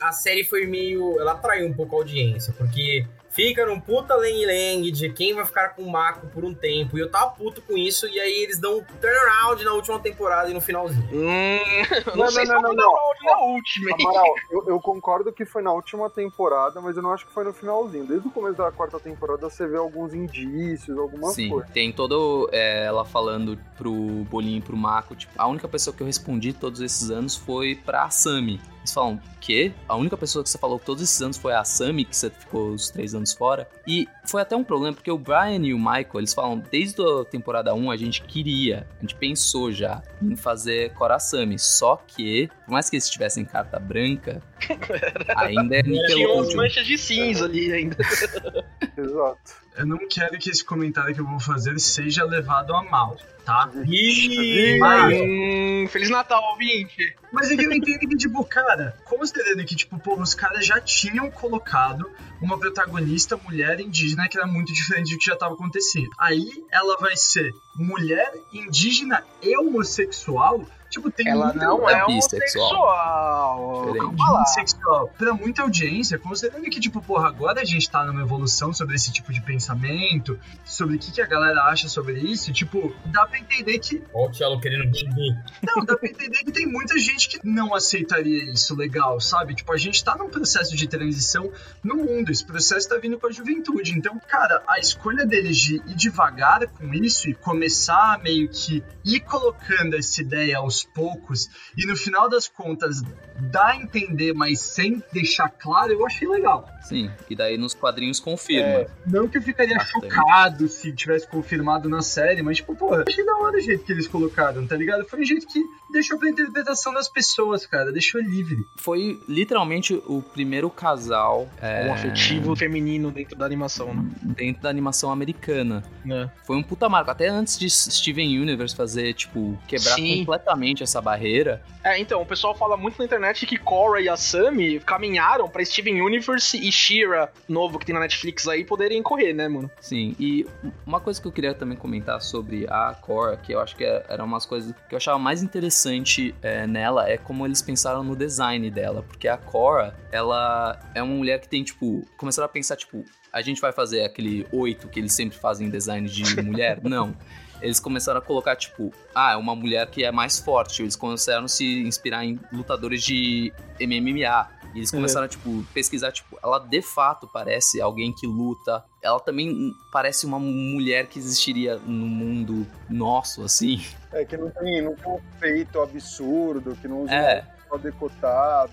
A série foi meio. Ela atraiu um pouco a audiência, porque fica num puta leng-leng de quem vai ficar com o Mako por um tempo. E eu tava puto com isso, e aí eles dão um turnaround na última temporada e no finalzinho. não. Hum, não, Não, sei não, se não, foi não, na na última? Amaral, eu, eu concordo que foi na última temporada, mas eu não acho que foi no finalzinho. Desde o começo da quarta temporada você vê alguns indícios, alguma Sim, coisa. tem todo é, ela falando pro Bolinho e pro Mako, tipo, a única pessoa que eu respondi todos esses anos foi pra Sami. Eles falam, o quê? A única pessoa que você falou todos esses anos foi a Sami, que você ficou os três anos fora. E foi até um problema, porque o Brian e o Michael, eles falam, desde a temporada 1 a gente queria, a gente pensou já em fazer Cora Sami. Só que, por mais que eles tivessem carta branca, ainda é Tinha umas Nickelodeon. manchas de cinza ali ainda. Exato. Eu não quero que esse comentário que eu vou fazer seja levado a mal, tá? Ih, Mas- Hum, Feliz Natal, ouvinte. Mas é que eu entendo que, tipo, cara, considerando que, tipo, pô, os caras já tinham colocado uma protagonista mulher indígena que era muito diferente do que já tava acontecendo. Aí ela vai ser mulher indígena e homossexual. Tipo, tem Ela não é bissexual. homossexual. Diferente. Calma bissexual pra muita audiência, considerando que, tipo, porra, agora a gente tá numa evolução sobre esse tipo de pensamento, sobre o que, que a galera acha sobre isso, tipo, dá pra entender que. Ó o Tchelo querendo vender. Não, dá pra entender que tem muita gente que não aceitaria isso legal, sabe? Tipo, a gente tá num processo de transição no mundo, esse processo tá vindo com a juventude. Então, cara, a escolha deles de ir devagar com isso e começar a meio que ir colocando essa ideia aos poucos e no final das contas dar a entender, mas sem deixar claro, eu achei legal. Sim, e daí nos quadrinhos confirma. É, não que eu ficaria Bastante. chocado se tivesse confirmado na série, mas, tipo, porra, achei da hora o jeito que eles colocaram, tá ligado? Foi um jeito que deixou pra interpretação das pessoas, cara, deixou livre. Foi literalmente o primeiro casal é, Um afetivo feminino dentro da animação, né? dentro da animação americana. É. Foi um puta marco. Até antes de Steven Universe fazer, tipo, quebrar Sim. completamente essa barreira. É, então, o pessoal fala muito na internet que Korra e a Sami caminharam pra Steven Universe e Shira, novo que tem na Netflix aí, poderem correr, né, mano? Sim, e uma coisa que eu queria também comentar sobre a Cora, que eu acho que é- eram umas coisas que eu achava mais interessante é, nela, é como eles pensaram no design dela. Porque a Cora, ela é uma mulher que tem, tipo, começaram a pensar, tipo, a gente vai fazer aquele oito que eles sempre fazem em design de mulher? Não. Eles começaram a colocar, tipo, ah, é uma mulher que é mais forte. Eles começaram a se inspirar em lutadores de MMA. E eles começaram a, tipo, pesquisar, tipo, ela de fato parece alguém que luta. Ela também parece uma mulher que existiria no mundo nosso, assim. É que não tem, não tem um feito absurdo, que não usa É. só decotado.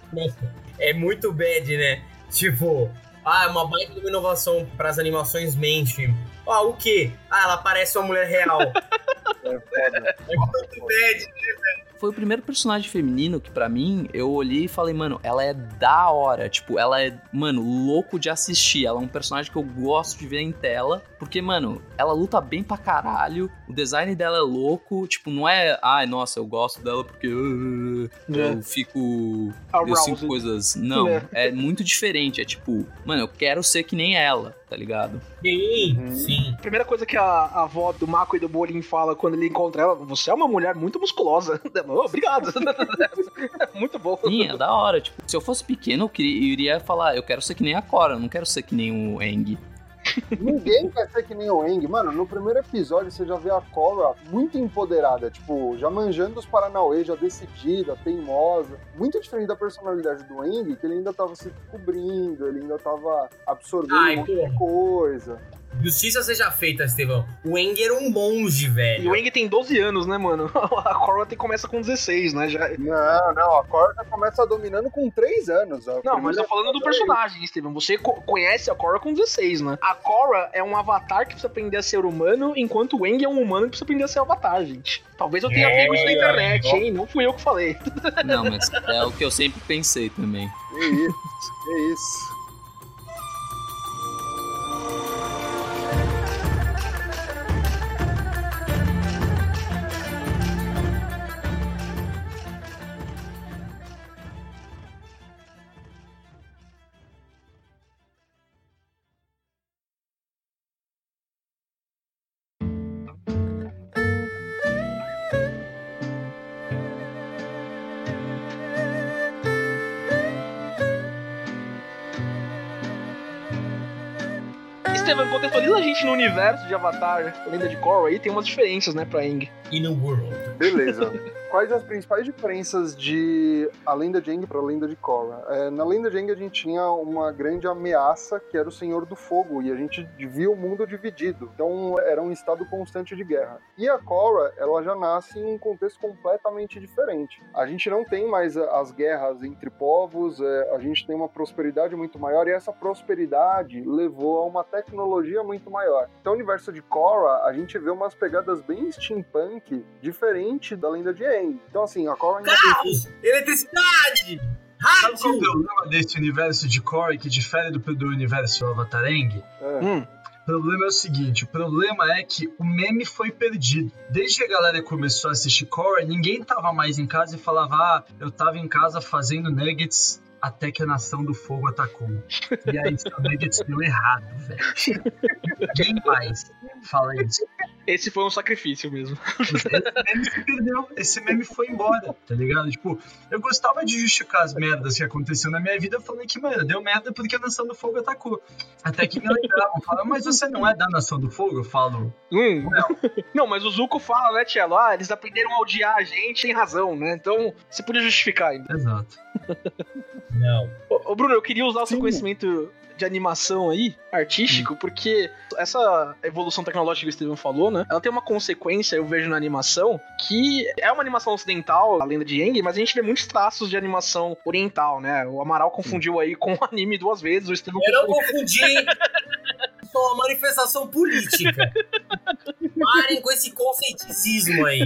É muito bad, né? Tipo, ah, é uma baita de uma inovação pras animações mainstream. Ah, o quê? Ah, ela parece uma mulher real. É foda. É muito bad. Foi o primeiro personagem feminino que, pra mim, eu olhei e falei, mano, ela é da hora. Tipo, ela é, mano, louco de assistir. Ela é um personagem que eu gosto de ver em tela. Porque, mano, ela luta bem pra caralho. O design dela é louco. Tipo, não é, ai, nossa, eu gosto dela porque uh, eu fico. Eu sinto Aroused. coisas. Não, É. é muito diferente. É tipo, mano, eu quero ser que nem ela, tá ligado? Sim, Uhum. sim. A primeira coisa que a, a avó do Mako e do Bolin fala quando ele encontra ela, você é uma mulher muito musculosa. Oh, obrigado. muito bom. Sim, é da hora. Tipo, se eu fosse pequeno, eu, queria, eu iria falar, eu quero ser que nem a Cora, eu não quero ser que nem o Eng. Ninguém quer ser que nem o Eng. Mano, no primeiro episódio você já vê a Cora muito empoderada, tipo, já manjando os Paranauê, já decidida, teimosa. Muito diferente da personalidade do Eng, que ele ainda tava se cobrindo, ele ainda tava absorvendo Ai, de coisa. Justiça seja feita, Estevão. O Eng era um monge, E velho. o Eng tem 12 anos, né, mano? A Korra tem, começa com 16, né? Já... Não, não, a Cora já começa dominando com 3 anos. A Não, mas eu tô falando do é personagem, Steven. Você co- conhece a Korra com 16, né? A Korra é um avatar que precisa aprender a ser humano, enquanto o Eng é um humano que precisa aprender a ser avatar, gente. Talvez eu tenha É, pego isso na internet, ó. hein? Não fui eu que falei. Não, mas é o que eu sempre pensei também. Que isso, que isso. Estevam, contextualiza a gente no universo de Avatar, Lenda de Korra, aí tem umas diferenças, né, pra Aang. In a world. Beleza. Quais as principais diferenças de a lenda de Aang para a lenda de Korra? É, na lenda de Aang a gente tinha uma grande ameaça que era o Senhor do Fogo e a gente via o mundo dividido. Então era um estado constante de guerra. E a Korra, ela já nasce em um contexto completamente diferente. A gente não tem mais as guerras entre povos, é, a gente tem uma prosperidade muito maior e essa prosperidade levou a uma tecnologia muito maior. Então, no universo de Korra, a gente vê umas pegadas bem steampunk, diferente da lenda de Aang. Então, assim, a Korra ainda tem Carros! Eletricidade! Sabe qual é o Rádio! problema desse universo de Korra que difere do, do universo Avatar Aang? É. Hum. O problema é o seguinte, o problema é que o meme foi perdido. Desde que a galera começou a assistir Korra, ninguém tava mais em casa e falava, ah, eu tava em casa fazendo nuggets até que a Nação do Fogo atacou. E aí, seu nuggets deu errado, velho. Ninguém mais fala isso. Esse foi um sacrifício mesmo. Esse meme se perdeu, esse meme foi embora, tá ligado? Tipo, eu gostava de justificar as merdas que aconteciam na minha vida falando que, mano, deu merda porque a Nação do Fogo atacou. Até que me lembravam, falavam, mas você não é da Nação do Fogo? Eu falo, Hum. Não, mas o Zuko fala, né, Tielo? Ah, eles aprenderam a odiar a gente, tem razão, né? Então, você podia justificar ainda. exato. Não. Ô, Bruno, eu queria usar o seu conhecimento de animação aí, artístico, porque essa evolução tecnológica que o Steven falou, né? Ela tem uma consequência, eu vejo na animação, que é uma animação ocidental, a lenda de Aang, mas a gente vê muitos traços de animação oriental, né? O Amaral confundiu aí com o anime duas vezes, o Steven Eu não confundi. Foi uma manifestação política. Parem com esse conceiticismo aí.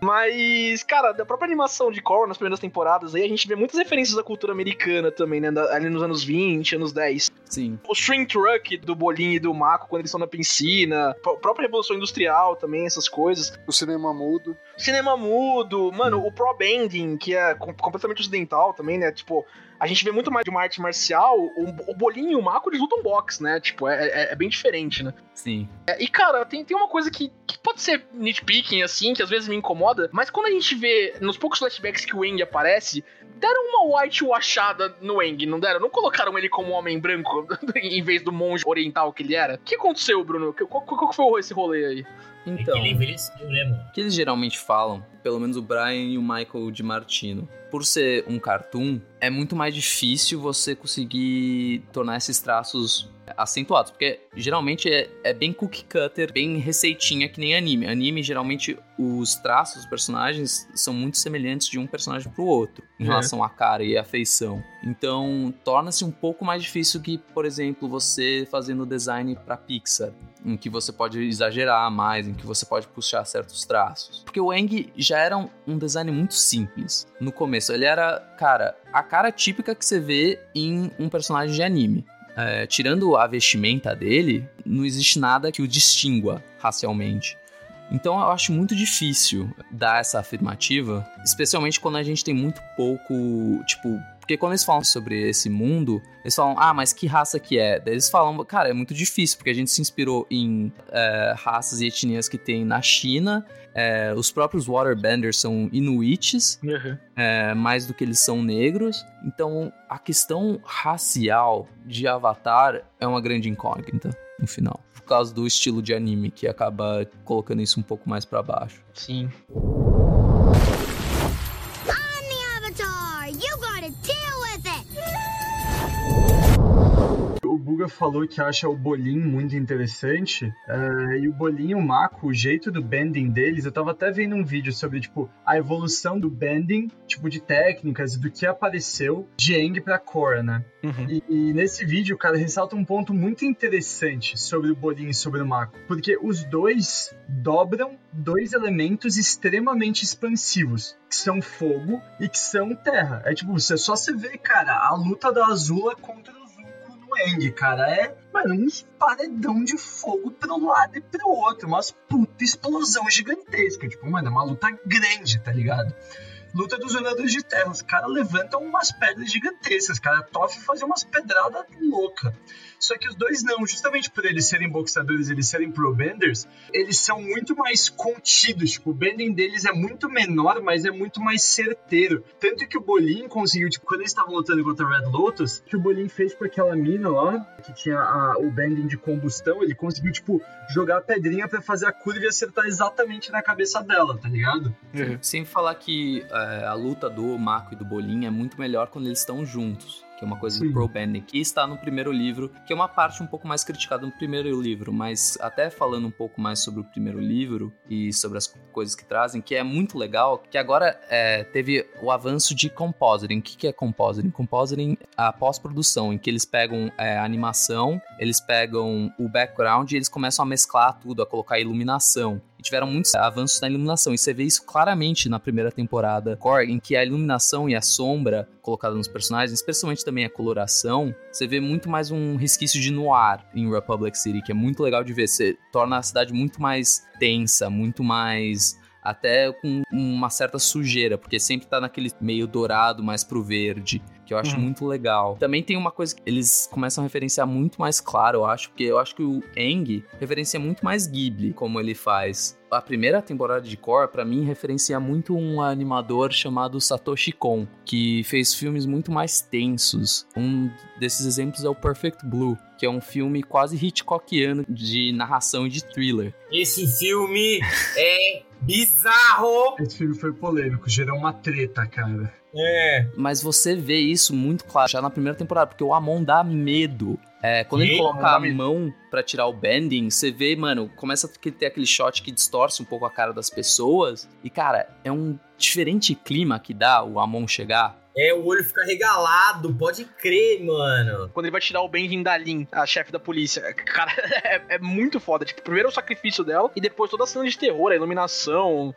Mas, cara, da própria animação de Korra nas primeiras temporadas aí, a gente vê muitas referências da cultura americana também, né? da- Ali nos anos 20, anos 10. Sim. O string truck do Bolinho e do Mako quando eles estão na piscina. A própria Revolução Industrial também, essas coisas. o cinema mudo. Cinema mudo, mano, o pro bending, que é com- completamente ocidental também, né? Tipo, a gente vê muito mais de uma arte marcial. O, o Bolinho e o Mako, eles lutam boxe, né? Tipo, é, é- é bem diferente, né? Sim. É, e, cara, tem, tem uma coisa que, que pode ser nitpicking, assim, que às vezes me incomoda, mas quando a gente vê nos poucos flashbacks que o Eng aparece, deram uma whitewashada no Eng, não deram? Não colocaram ele como um homem branco em vez do monge oriental que ele era? O que aconteceu, Bruno? Que- Qual, qual que foi esse rolê aí? Então, Ele envelheceu, né, mano? o que eles geralmente falam, pelo menos o Brian e o Michael de Martino, por ser um cartoon, é muito mais difícil você conseguir tornar esses traços acentuados, porque geralmente é, é bem cookie cutter, bem receitinha que nem anime. Anime, geralmente, os traços dos personagens são muito semelhantes de um personagem pro outro, em É. relação à cara e à feição. Então, torna-se um pouco mais difícil que, por exemplo, você fazendo design pra Pixar, em que você pode exagerar mais, em que você pode puxar certos traços. Porque o Eng já era um, um design muito simples no começo. Ele era, cara, a cara típica que você vê em um personagem de anime. É, tirando a vestimenta dele, não existe nada que o distingua racialmente. Então eu acho muito difícil dar essa afirmativa, especialmente quando a gente tem muito pouco, tipo, porque quando eles falam sobre esse mundo, eles falam, ah, mas que raça que é? Daí eles falam, cara, é muito difícil, porque a gente se inspirou em é, raças e etnias que tem na China, é, os próprios Waterbenders são Inuits, é, mais do que eles são negros. Então, a questão racial de Avatar é uma grande incógnita no final. Por causa do estilo de anime que acaba colocando isso um pouco mais pra baixo. Sim. O Buga falou que acha o Bolim muito interessante. é, e o Bolim e o Mako, o jeito do bending deles, eu tava até vendo um vídeo sobre, tipo, a evolução do bending, tipo, de técnicas e do que apareceu de Aang pra Korra, né? Uhum. E, e nesse vídeo, cara ressalta um ponto muito interessante sobre o Bolim e sobre o Mako. Porque os dois dobram dois elementos extremamente expansivos, que são fogo e que são terra. É tipo, você só você vê, cara, a luta da Azula contra o Eng, cara. É, mano, uns paredão de fogo pro lado e pro outro. Umas puta explosão gigantesca. Tipo, mano, é uma luta grande, tá ligado? Luta dos olhadores de terra. Os caras levantam umas pedras gigantescas, cara. Toff fazer umas pedradas loucas. Só que os dois não, justamente por eles serem boxadores, eles serem pro-benders, eles são muito mais contidos. Tipo, o bending deles é muito menor, mas é muito mais certeiro. Tanto que o Bolin conseguiu, tipo, quando eles estavam lutando contra Red Lotus, que o Bolin fez com aquela mina lá, que tinha a, o bending de combustão, ele conseguiu, tipo, jogar a pedrinha para fazer a curva e acertar exatamente na cabeça dela, tá ligado? Uhum. Sem falar que é, a luta do Mako e do Bolinha é muito melhor quando eles estão juntos que é uma coisa Sim. do pro bending, que está no primeiro livro, que é uma parte um pouco mais criticada no primeiro livro, mas até falando um pouco mais sobre o primeiro livro e sobre as coisas que trazem, que é muito legal, que agora é, teve o avanço de compositing. O que, que é compositing? Compositing é a pós-produção, em que eles pegam é, a animação, eles pegam o background e eles começam a mesclar tudo, a colocar iluminação tiveram muitos avanços na iluminação. E você vê isso claramente na primeira temporada Core, em que a iluminação e a sombra colocada nos personagens, especialmente também a coloração, você vê muito mais um resquício de noir em Republic City, que é muito legal de ver. Você torna a cidade muito mais tensa, muito mais até com uma certa sujeira, porque sempre tá naquele meio dourado mais pro verde que eu acho uhum. muito legal. Também tem uma coisa que eles começam a referenciar muito mais claro, eu acho, porque eu acho que o Eng referencia muito mais Ghibli, como ele faz. A primeira temporada de Core, para mim, referencia muito um animador chamado Satoshi Kon, que fez filmes muito mais tensos. Um desses exemplos é o Perfect Blue, que é um filme quase Hitchcockiano de narração e de thriller. Esse filme é bizarro! Esse filme foi polêmico, gerou uma treta, cara. É. Mas você vê isso muito claro já na primeira temporada, porque o Amon dá medo. É, quando ele coloca a mão para tirar o bending, você vê, mano, começa a ter aquele shot que distorce um pouco a cara das pessoas. E, cara, é um diferente clima que dá o Amon chegar. É, o olho fica regalado, pode crer, mano. Quando ele vai tirar o Benjin da Lin, a chefe da polícia. Cara, é, é, muito foda. Tipo, primeiro o sacrifício dela e depois toda a cena de terror, a iluminação,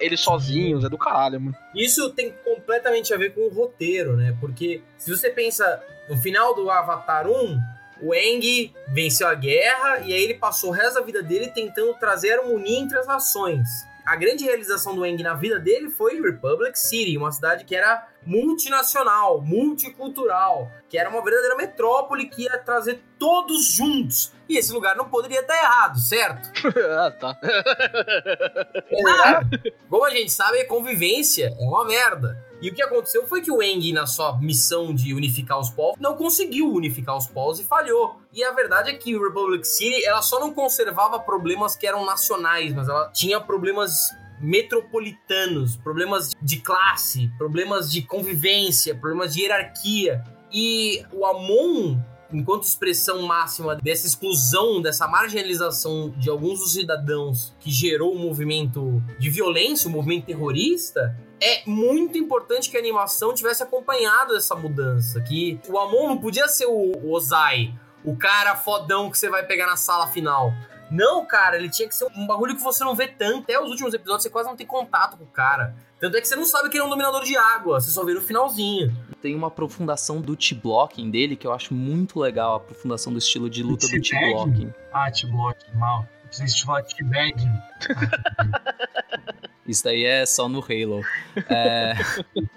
eles sozinhos, é do caralho, mano. Isso tem completamente a ver com o roteiro, né? Porque se você pensa no final do Avatar 1, o Eng venceu a guerra e aí ele passou o resto da vida dele tentando trazer harmonia entre as nações a grande realização do Eng na vida dele foi Republic City, uma cidade que era multinacional, multicultural, que era uma verdadeira metrópole que ia trazer todos juntos. E esse lugar não poderia estar errado, certo? ah, tá. É, como a gente sabe, a convivência é uma merda. E o que aconteceu foi que o Eng, na sua missão de unificar os povos, não conseguiu unificar os povos e falhou. E a verdade é que o Republic City, ela só não conservava problemas que eram nacionais, mas ela tinha problemas metropolitanos, problemas de classe, problemas de convivência, problemas de hierarquia. E o Amon enquanto expressão máxima dessa exclusão, dessa marginalização de alguns dos cidadãos que gerou o um movimento de violência, o um movimento terrorista, é muito importante que a animação tivesse acompanhado essa mudança. Que o Amon não podia ser o Ozai, o cara fodão que você vai pegar na sala final. Não, cara, ele tinha que ser um bagulho que você não vê tanto. Até os últimos episódios você quase não tem contato com o cara. Tanto é que você não sabe que ele é um dominador de água, você só vê no finalzinho. Tem uma aprofundação do T-Blocking dele que eu acho muito legal, a aprofundação do estilo de luta do T-Blocking. Ah, T-Blocking, mal. Preciso falar T-Bagging. Isso daí é só no Halo. É,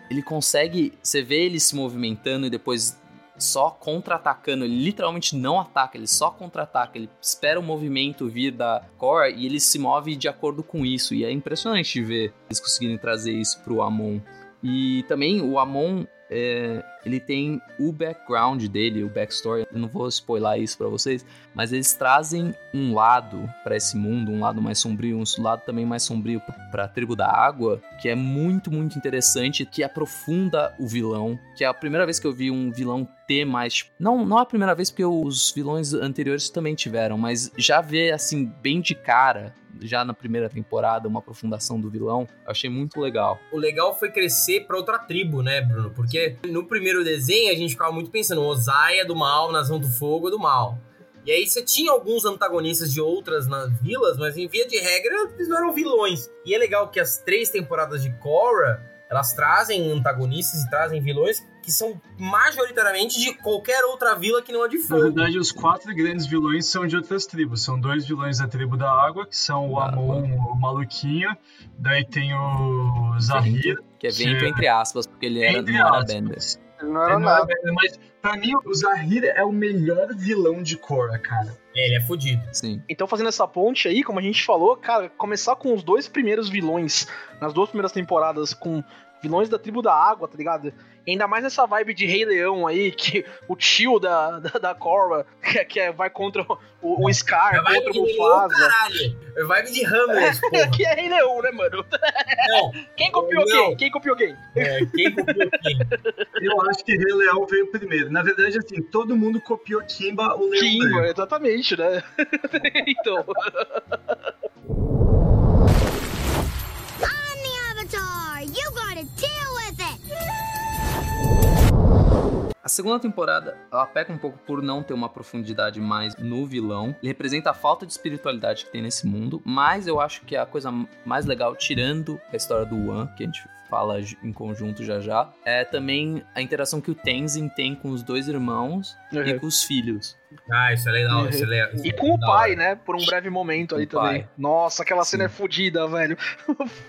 ele consegue. Você vê ele se movimentando e depois só contra-atacando. Ele literalmente não ataca, ele só contra-ataca. Ele espera o movimento vir da core e ele se move de acordo com isso. E é impressionante ver eles conseguirem trazer isso pro Amon. E também o Amon é, ele tem o background dele, o backstory. Eu não vou spoiler isso para vocês, mas eles trazem um lado para esse mundo, um lado mais sombrio, um lado também mais sombrio para a tribo da água, que é muito, muito interessante, que aprofunda o vilão. Que é a primeira vez que eu vi um vilão ter mais. Tipo, não, não a primeira vez, porque os vilões anteriores também tiveram, mas já ver assim, bem de cara já na primeira temporada, uma aprofundação do vilão. Eu achei muito legal. O legal foi crescer pra outra tribo, né, Bruno? Porque no primeiro desenho a gente ficava muito pensando, Ozai é do mal, Nação do Fogo é do mal. E aí você tinha alguns antagonistas de outras nas vilas, mas em via de regra eles não eram vilões. E é legal que as três temporadas de Korra, elas trazem antagonistas e trazem vilões que são majoritariamente de qualquer outra vila que não é de fogo. Na verdade, os quatro grandes vilões são de outras tribos. São dois vilões da tribo da água, que são o Amon, o Maluquinho, daí tem o Zahir. Que é vento que... entre aspas, porque ele era, não era Bender. Ele não era Ele não era nada. mas pra mim o Zahir é o melhor vilão de Korra, cara. É, ele é fodido. Sim. Então, fazendo essa ponte aí, como a gente falou, cara, começar com os dois primeiros vilões nas duas primeiras temporadas, com vilões da tribo da água, tá ligado? E ainda mais nessa vibe de Rei Leão aí, que o tio da, da, da Korra, que, que é- vai contra o, o Scar, É vibe contra de o Leão, Mufasa. caralho. É vibe de Hamlet, porra. que é Rei Leão, né, mano? Não, Quem copiou Não. quem? Quem copiou quem? é, quem copiou quem? Eu acho que Rei Leão veio primeiro. Na verdade, assim, todo mundo copiou Kimba, o Leão Kimba, exatamente, né? então. A segunda temporada, ela peca um pouco por não ter uma profundidade mais no vilão. Ele representa a falta de espiritualidade que tem nesse mundo, mas eu acho que a coisa mais legal, tirando a história do Wan, que a gente fala em conjunto já já, é também a interação que o Tenzin tem com os dois irmãos e com os filhos. Ah, isso é legal. Isso é legal. isso E é com o pai, né? Por um breve momento ali Com o também. pai. Nossa, aquela cena é Sim. fodida, velho.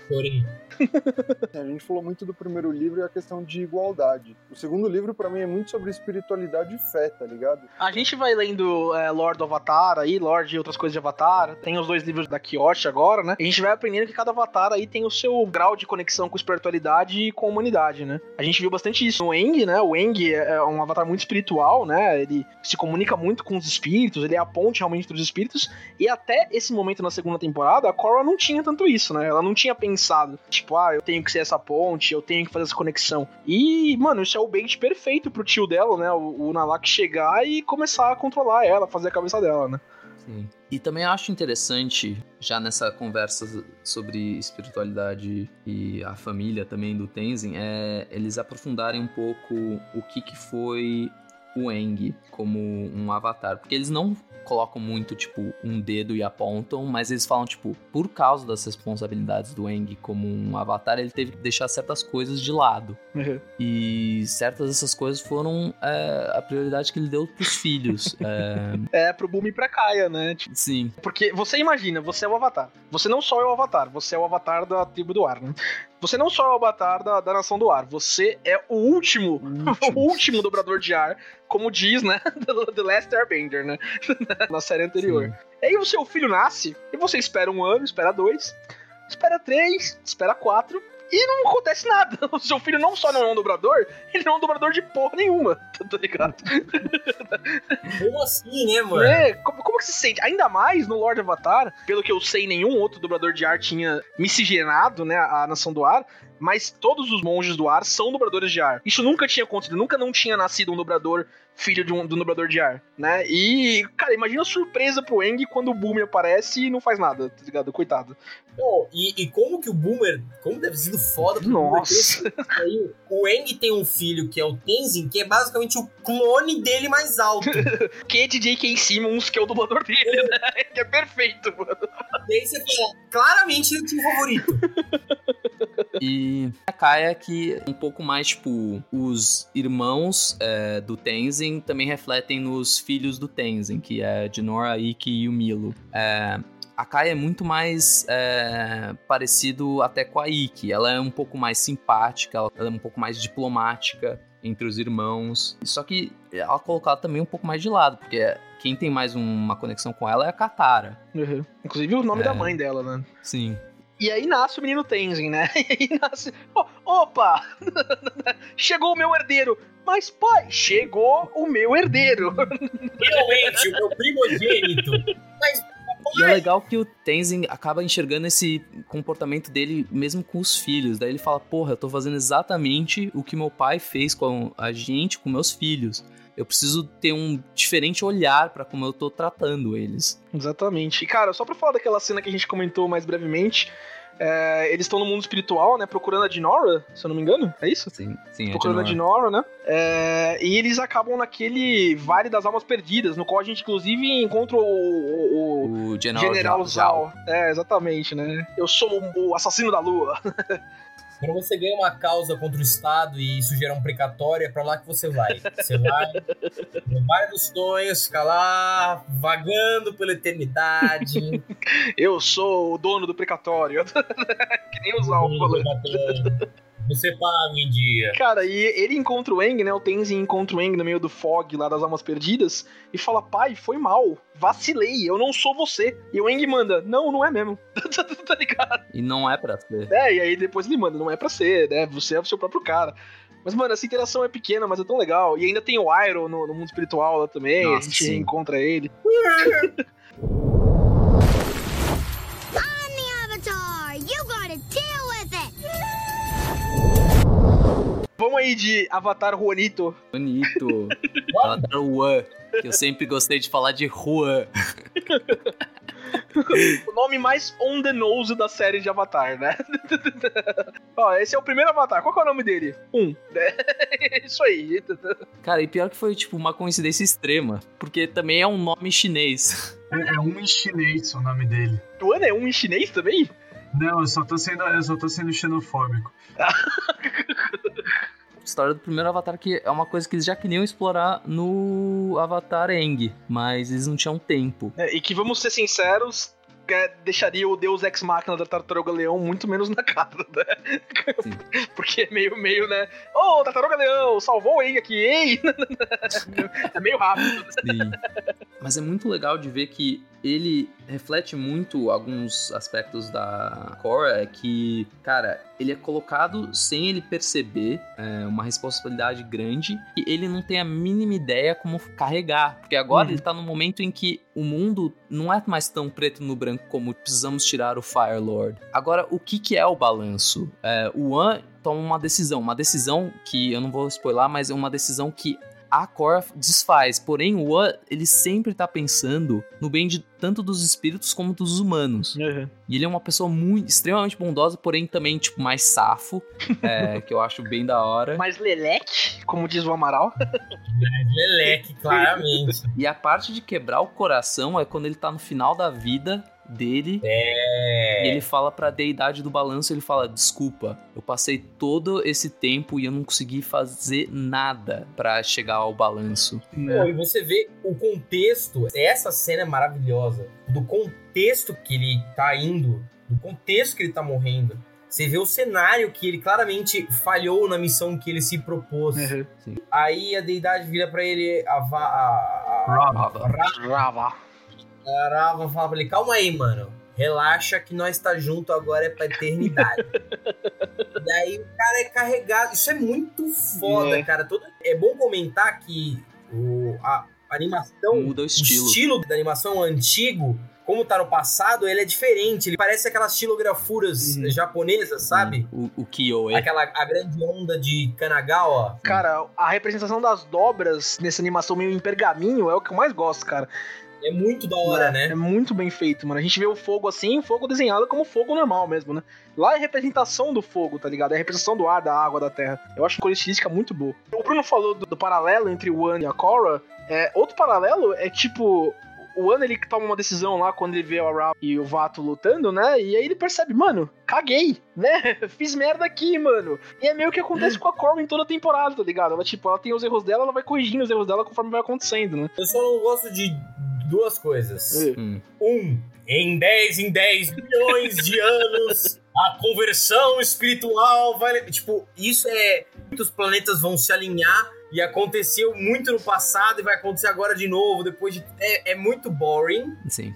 Chorei. A gente falou muito do primeiro livro e a questão de igualdade. O segundo livro, pra mim, é muito sobre espiritualidade e fé, tá ligado? A gente vai lendo é, Lord do Avatar aí, Lord e outras coisas de Avatar. Tem os dois livros da Kyoshi agora, né? A gente vai aprendendo que cada Avatar aí tem o seu grau de conexão com espiritualidade e com a humanidade, né? A gente viu bastante isso no Eng, né? O Eng é um Avatar muito espiritual, né? Ele se comunica muito com os espíritos, ele é a ponte realmente entre os espíritos. E até esse momento na segunda temporada, a Korra não tinha tanto isso, né? Ela não tinha pensado, tipo, ah, eu tenho que ser essa ponte, eu tenho que fazer essa conexão. E, mano, isso é o bait perfeito pro tio dela, né? O, o Nalak chegar e começar a controlar ela, fazer a cabeça dela, né? Sim. E também acho interessante, já nessa conversa sobre espiritualidade e a família também do Tenzin, é eles aprofundarem um pouco o que, que foi o Eng como um avatar. Porque eles não colocam muito, tipo, um dedo e apontam, mas eles falam, tipo, por causa das responsabilidades do Eng como um avatar, ele teve que deixar certas coisas de lado. E certas dessas coisas foram é, a prioridade que ele deu pros filhos. É, É, pro Boom e pra Kaia, né? Tipo, sim, Porque você imagina, você é o Avatar. Você não só é o Avatar, você é o Avatar da tribo do ar, né? Você não só é o Avatar da, da nação do ar, você é o último, o último dobrador de ar, como diz, né? The Last Airbender, né? Na série anterior. Sim. E aí o seu filho nasce, e você espera um ano, espera dois, espera três, espera quatro, e não acontece nada. O seu filho não só não é um dobrador, ele não é um dobrador de porra nenhuma, tá ligado? Como assim, né, mano? É, como, como que se sente? Ainda mais no Lord Avatar, pelo que eu sei, nenhum outro dobrador de ar tinha miscigenado, né, a nação do ar, mas todos os monges do ar são dobradores de ar. Isso nunca tinha acontecido, nunca não tinha nascido um dobrador filho de um, de um dobrador de ar, né? E, cara, imagina a surpresa pro Eng quando o Boom aparece e não faz nada, tá ligado? Coitado. Pô, e, e como que o Boomer, como deve sido foda pro Boomer Nossa. aí. O Eng tem um filho que é o Tenzin, que é basicamente o clone dele mais alto. Que de J.K. Simmons, que é o dublador dele, né? Que é perfeito, mano. Daí você fala, claramente ele tinha um favorito. E a Kaia que um pouco mais, tipo, os irmãos é, do Tenzin também refletem nos filhos do Tenzin, que é de Nora, Ikki e o Milo. É, a Kaia é muito mais é, parecido até com a Ikki. Ela é um pouco mais simpática, ela é um pouco mais diplomática entre os irmãos. Só que ela é colocada também um pouco mais de lado, porque quem tem mais uma conexão com ela é a Katara. Uhum. Inclusive o nome É. da mãe dela, né? Sim. E aí nasce o menino Tenzin, né? E aí nasce. "Oh, opa! chegou o meu herdeiro! Mas, pai, chegou o meu herdeiro! Realmente, o meu primogênito. Mas, E é legal que o Tenzin acaba enxergando esse comportamento dele mesmo com os filhos. Daí ele fala: Porra, eu tô fazendo exatamente o que meu pai fez com a gente, com meus filhos. Eu preciso ter um diferente olhar pra como eu tô tratando eles. Exatamente. E, cara, só pra falar daquela cena que a gente comentou mais brevemente, é, eles estão no mundo espiritual, né? Procurando a Dinora, se eu não me engano. É isso? Sim, sim, é procurando a Dinora, né? É, e eles acabam naquele Vale das Almas Perdidas, no qual a gente, inclusive, encontra o- o- o, General, General. Zal. É, exatamente, né? Eu sou o assassino da lua. quando você ganha uma causa contra o Estado e isso gera um precatório, é pra lá que você vai. Você vai no Vale dos Sonhos, fica lá, vagando pela eternidade. Eu sou o dono do precatório. que nem o Zal falando. Você paga em dia. Cara, e ele encontra o Eng, né? O Tenzin encontra o Eng no meio do fog lá das almas perdidas e fala: Pai, foi mal, vacilei, eu não sou você. E o Eng manda: Não, não é mesmo. tá ligado? E não é pra ser. É, e aí depois ele manda: Não é pra ser, né? Você é o seu próprio cara. Mas, mano, essa interação é pequena, mas é tão legal. E ainda tem o Iroh no, no mundo espiritual lá também. Nossa, a gente sim. encontra ele. Vamos aí de Avatar Juanito. Bonito. Avatar Juan. Que eu sempre gostei de falar de Juan. O nome mais on the nose da série de Avatar, né? Ó, esse é o primeiro Avatar. Qual que é o nome dele? Um. Isso aí. Cara, e pior que foi, tipo, uma coincidência extrema. Porque também é um nome chinês. É, é um em chinês o nome dele. Ano é um em chinês também? Não, eu só tô sendo, eu só tô sendo xenofóbico. História do primeiro Avatar que é uma coisa que eles já queriam explorar no Avatar Aang. Mas eles não tinham tempo. É, e que, vamos ser sinceros, é, deixaria o Deus Ex Machina da Tartaruga Leão muito menos na cara, né? Porque é meio, meio, né? Ô, Tartaruga Leão, salvou o Eng aqui, ei! é meio rápido. Sim. Mas é muito legal de ver que ele reflete muito alguns aspectos da Korra, é que, cara, ele é colocado sem ele perceber é, uma responsabilidade grande e ele não tem a mínima ideia como carregar. Porque agora Uhum. ele tá no momento em que o mundo não é mais tão preto no branco como precisamos tirar o Fire Lord. Agora, o que, que é o balanço? É, o An toma uma decisão, uma decisão que eu não vou spoiler, mas é uma decisão que a Korra desfaz. Porém, o An, ele sempre tá pensando no bem de tanto dos espíritos como dos humanos. E ele é uma pessoa muito, extremamente bondosa, porém também, tipo, mais safo, é, que eu acho bem da hora. Mas Leleque, como diz o Amaral. Leleque, claramente. E a parte de quebrar o coração é quando ele tá no final da vida dele É. e ele fala pra deidade do balanço, ele fala, desculpa, eu passei todo esse tempo e eu não consegui fazer nada pra chegar ao balanço. Pô, e você vê o contexto, essa cena é maravilhosa. Do contexto que ele tá indo, do contexto que ele tá morrendo. Você vê o cenário que ele claramente falhou na missão que ele se propôs. Aí a deidade vira pra ele, a, va, a, a, Rava. Rava. A Rava fala pra ele, calma aí, mano. Relaxa que nós tá junto agora é pra eternidade. Daí o cara é carregado. Isso é muito foda, É. cara. Todo... É bom comentar que o, a animação Muda o estilo. o estilo da animação antigo, como tá no passado, ele é diferente. Ele parece aquelas estilografuras Uhum. japonesas, sabe? O, o Kyoe. Aquela a grande onda de Kanagawa. Cara, a representação das dobras nessa animação meio em pergaminho é o que eu mais gosto, cara. É muito da hora, é, né? É muito bem feito, mano. A gente vê o fogo assim, o fogo desenhado como fogo normal mesmo, né? Lá é a representação do fogo, tá ligado? É a representação do ar, da água, da terra. Eu acho uma estilística muito boa. O Bruno falou do, do paralelo entre o An e a Korra. É, outro paralelo é tipo. O An ele toma uma decisão lá quando ele vê o Ra e o Vato lutando, né? E aí ele percebe, mano, caguei, né? Fiz merda aqui, mano. E é meio que acontece com a Korra em toda a temporada, tá ligado? Ela, tipo, ela tem os erros dela, ela vai corrigindo os erros dela conforme vai acontecendo, né? Eu só não gosto de duas coisas. Hum. Um, em 10 em 10 milhões de anos, a conversão espiritual vai. Tipo, isso é. Muitos planetas vão se alinhar e aconteceu muito no passado e vai acontecer agora de novo. Depois de. É, é muito boring. Sim.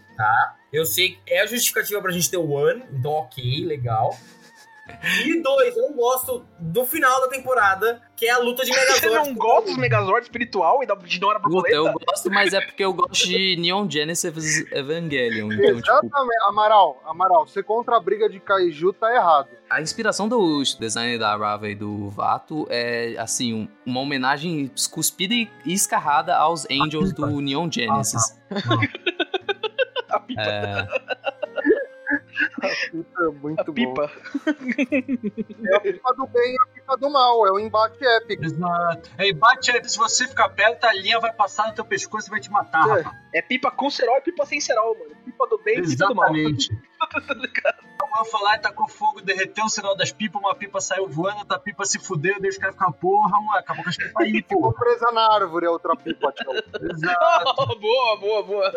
Eu sei que é a justificativa pra gente ter o One, então ok, legal. E dois, eu não gosto do final da temporada, que é a luta de Megazord. Você não gosta dos Megazord espiritual e da de Nora Puta, Borboleta? eu gosto, mas é porque eu gosto de Neon Genesis Evangelion. Então, tipo, Exatamente. Amaral, Amaral, você contra a briga de Kaiju tá errado. a inspiração do design da Rava e do Vato é, assim, um- uma homenagem cuspida e escarrada aos Angels do Neon Genesis. A pipa. É, Isso é muito a bom. pipa. É a pipa do bem e a pipa do mal. É o embate épico. Exato. Aí bate, aí, se você ficar perto, a linha vai passar no teu pescoço e vai te matar, É. rapaz. É pipa com cerol e pipa sem cerol, mano. Pipa do bem e pipa do mal. Exatamente. Eu vou falar, tacou fogo, derreteu o sinal das pipas, uma pipa saiu voando, outra pipa se fudeu, daí os caras ficam, porra, mano, acabou com as pipas aí, Ficou porra. presa na árvore a outra pipa, tchau. Exato. boa, boa, boa.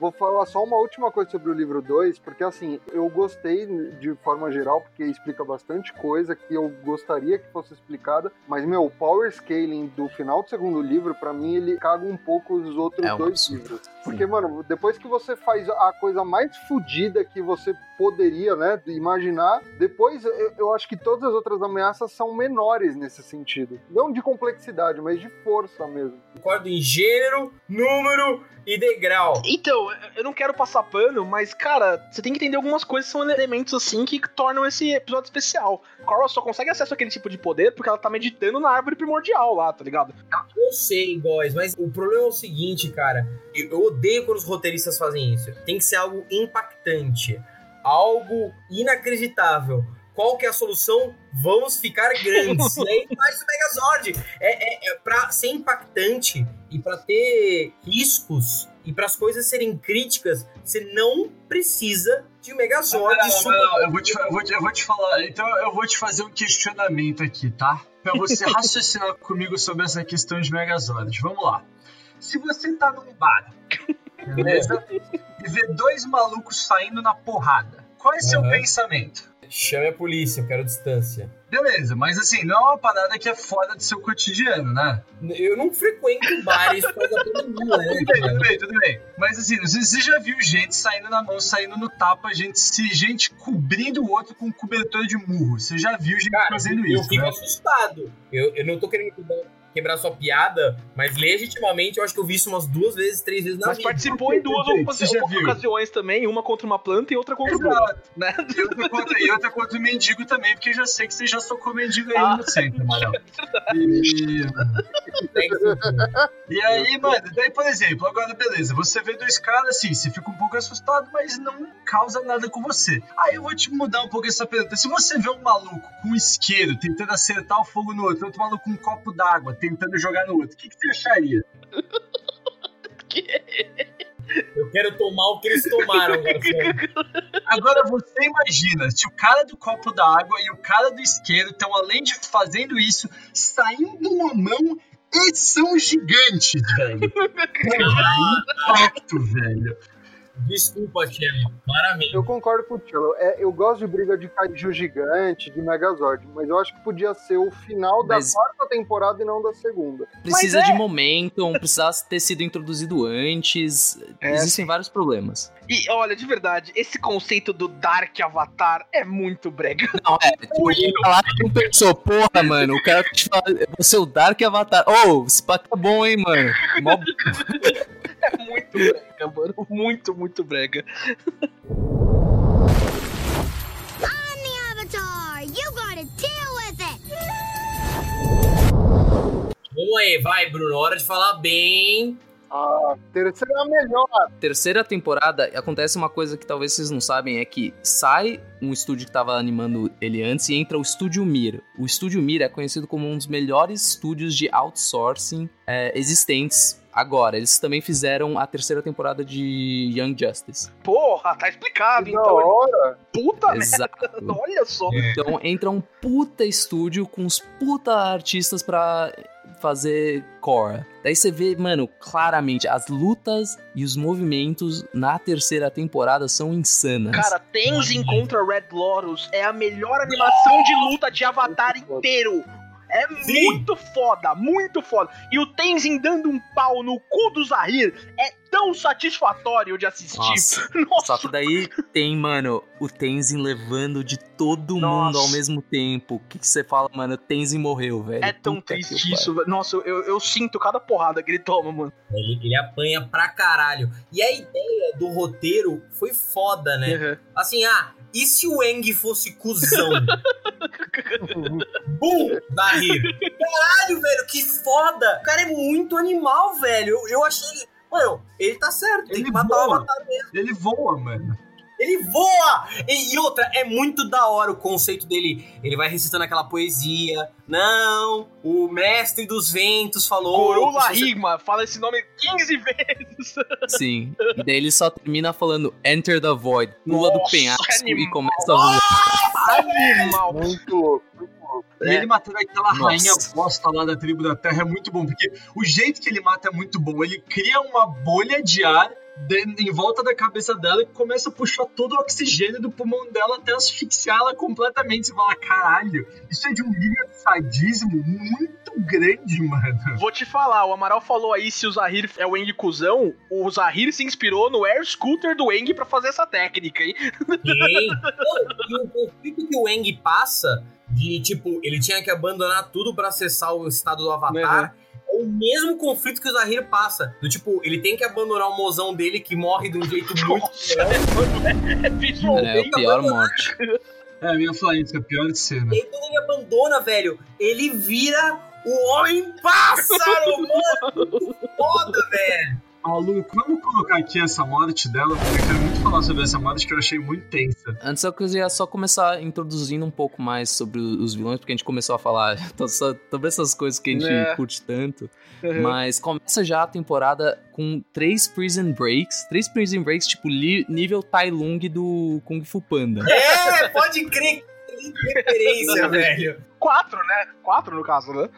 Vou falar só uma última coisa sobre o livro 2, porque assim, eu gostei de forma geral, porque explica bastante coisa que eu gostaria que fosse explicada, mas, meu, o power scaling do final do segundo livro, pra mim, ele caga um pouco os outros É um dois absurdo. livros. Porque, mano, depois que você faz a coisa mais fodida que você poderia, né, imaginar, depois eu, eu acho que todas as outras ameaças são menores nesse sentido. Não de complexidade, mas de força mesmo. Concordo em gênero, número e degrau. Então, eu não quero passar pano, mas, cara, você tem que entender algumas coisas que são elementos assim que tornam esse episódio especial. Cora só consegue acesso àquele tipo de poder porque ela tá meditando na árvore primordial lá, tá ligado? Eu sei, boys, mas o problema é o seguinte, cara. Eu eu odeio quando os roteiristas fazem isso. Tem que ser algo impactante. Algo inacreditável. Qual que é a solução? Vamos ficar grandes. e aí faz o Megazord. É, é, é pra ser impactante e pra ter riscos e para as coisas serem críticas, você não precisa de um Megazord. Não, não, super- não, não, eu, vou te, eu, vou te, eu vou te falar. Então eu vou te fazer um questionamento aqui, tá? Pra você raciocinar comigo sobre essa questão de Megazord. Vamos lá. Se você tá num bar, beleza? E vê dois malucos saindo na porrada, qual é seu Aham. pensamento? Chame a polícia, eu quero distância. Beleza, mas assim, não é uma parada que é fora do seu cotidiano, né? Eu não frequento bares causa da pandemia, né? Tudo bem, tudo bem, tudo bem. Mas assim, você você já viu gente saindo na mão, saindo no tapa, gente, gente cobrindo o outro com um cobertor de murro. Você já viu gente Cara, fazendo eu isso, fico né? assustado. Eu, eu não tô querendo quebrar sua piada, mas legitimamente eu acho que eu vi isso umas duas vezes, três vezes na Mas vida. participou em duas Perfeito, ocasi- você já viu. ocasiões também, uma contra uma planta e outra contra o Exato. né? E outra, contra, e outra contra o mendigo também, porque eu já sei que você já socou mendigo aí Ah. no centro, Amarelo. E, e aí, mano, daí, por exemplo, agora beleza, você vê dois caras assim, você fica um pouco assustado, mas não causa nada com você. Aí eu vou te mudar um pouco essa pergunta. Se você vê um maluco com um isqueiro tentando acertar o fogo no outro, outro maluco com um copo d'água tentando jogar no outro, o que, que você acharia? Eu quero tomar o que eles tomaram. Agora você imagina, se o cara do copo d'água e o cara do isqueiro estão, além de fazendo isso, saindo na mão e são gigantes, velho. É impacto, velho. Desculpa, Chema, claramente. Eu concordo com o Tilo. É, eu gosto de briga de kaiju gigante, de Megazord, mas eu acho que podia ser o final da Mas- quarta temporada e não da segunda. Precisa é- de momentum, precisava ter sido introduzido antes. É, Existem vários problemas. E olha, de verdade, esse conceito do Dark Avatar é muito brega. Não, é, tipo, falar que não pensou, porra, mano, o cara te fala, você é o Dark Avatar. Ô, esse pack é bom, hein, mano. Mó muito brega, mano. Muito, muito brega. Vamos aí, vai, Bruno. Hora de falar bem. A terceira é a melhor. terceira temporada, acontece uma coisa que talvez vocês não sabem, é que sai um estúdio que tava animando ele antes e entra o Estúdio Mir. O Estúdio Mir é conhecido como um dos melhores estúdios de outsourcing é, existentes agora. Eles também fizeram a terceira temporada de Young Justice. Porra, tá explicado, Que da então. hora. Puta merda. Exato. Olha só. Então entra um puta estúdio com uns puta artistas pra fazer core. Daí você vê, mano, claramente as lutas e os movimentos na terceira temporada são insanas. Cara, Tenzin contra Red Lotus é a melhor animação de luta de Avatar inteiro. É Sim. muito foda, muito foda. E o Tenzin dando um pau no cu do Zahir é tão satisfatório de assistir. Nossa. Nossa, Só que daí tem, mano, o Tenzin levando de todo mundo Nossa. ao mesmo tempo. O que você fala, mano? O Tenzin morreu, velho. é tão Puta triste isso. velho. Nossa, eu, eu sinto cada porrada que ele toma, mano. Ele, ele apanha pra caralho. E a ideia do roteiro foi foda, né? Assim, ah, e se o Eng fosse cuzão? Bum! Barrir. Caralho, velho, que foda! O cara é muito animal, velho. Eu, eu achei ele. Mano, ele tá certo, tem Ele que matar o voa. Avatar mesmo. Ele voa, mano. Ele voa! E, e outra, é muito da hora o conceito dele. Ele vai recitando aquela poesia. Não, o mestre dos ventos falou. Corula você- Rigma, fala esse nome 15 vezes. Sim. E daí ele só termina falando Enter the Void. Pula do penhasco e animal. começa a voar. Animal. Muito louco, muito louco. E ele matando aquela Nossa. rainha bosta lá da tribo da terra é muito bom, porque o jeito que ele mata é muito bom. Ele cria uma bolha de ar em volta da cabeça dela e começa a puxar todo o oxigênio do pulmão dela até asfixiar ela completamente. Você fala, caralho, isso é de um nível de sadismo muito grande, mano. Vou te falar, o Amaral falou aí se o Zahir é o Eng cuzão, o Zahir se inspirou no Air Scooter do Eng pra fazer essa técnica, hein? Sim. E o conflito que o Eng passa de, tipo, ele tinha que abandonar tudo pra acessar o estado do Avatar. É o mesmo conflito que o Zahir passa. Do tipo, ele tem que abandonar o mozão dele que morre de um jeito muito. Nossa, é, é visualmente. É o pior morte. É, eu ia falar isso, é a pior cena. E aí quando ele abandona, velho, ele vira o homem pássaro, mano! Foda, velho! Maluco, vamos colocar aqui essa morte dela, porque eu quero muito falar sobre essa morte que eu achei muito tensa. Antes eu queria só começar introduzindo um pouco mais sobre os vilões, porque a gente começou a falar sobre essas coisas que a gente É. curte tanto. Uhum. Mas começa já a temporada com três Prison Breaks. Três Prison Breaks, tipo, nível Tai Lung do Kung Fu Panda. É, pode crer! Que referência, velho! Quatro, né? Quatro no caso, né?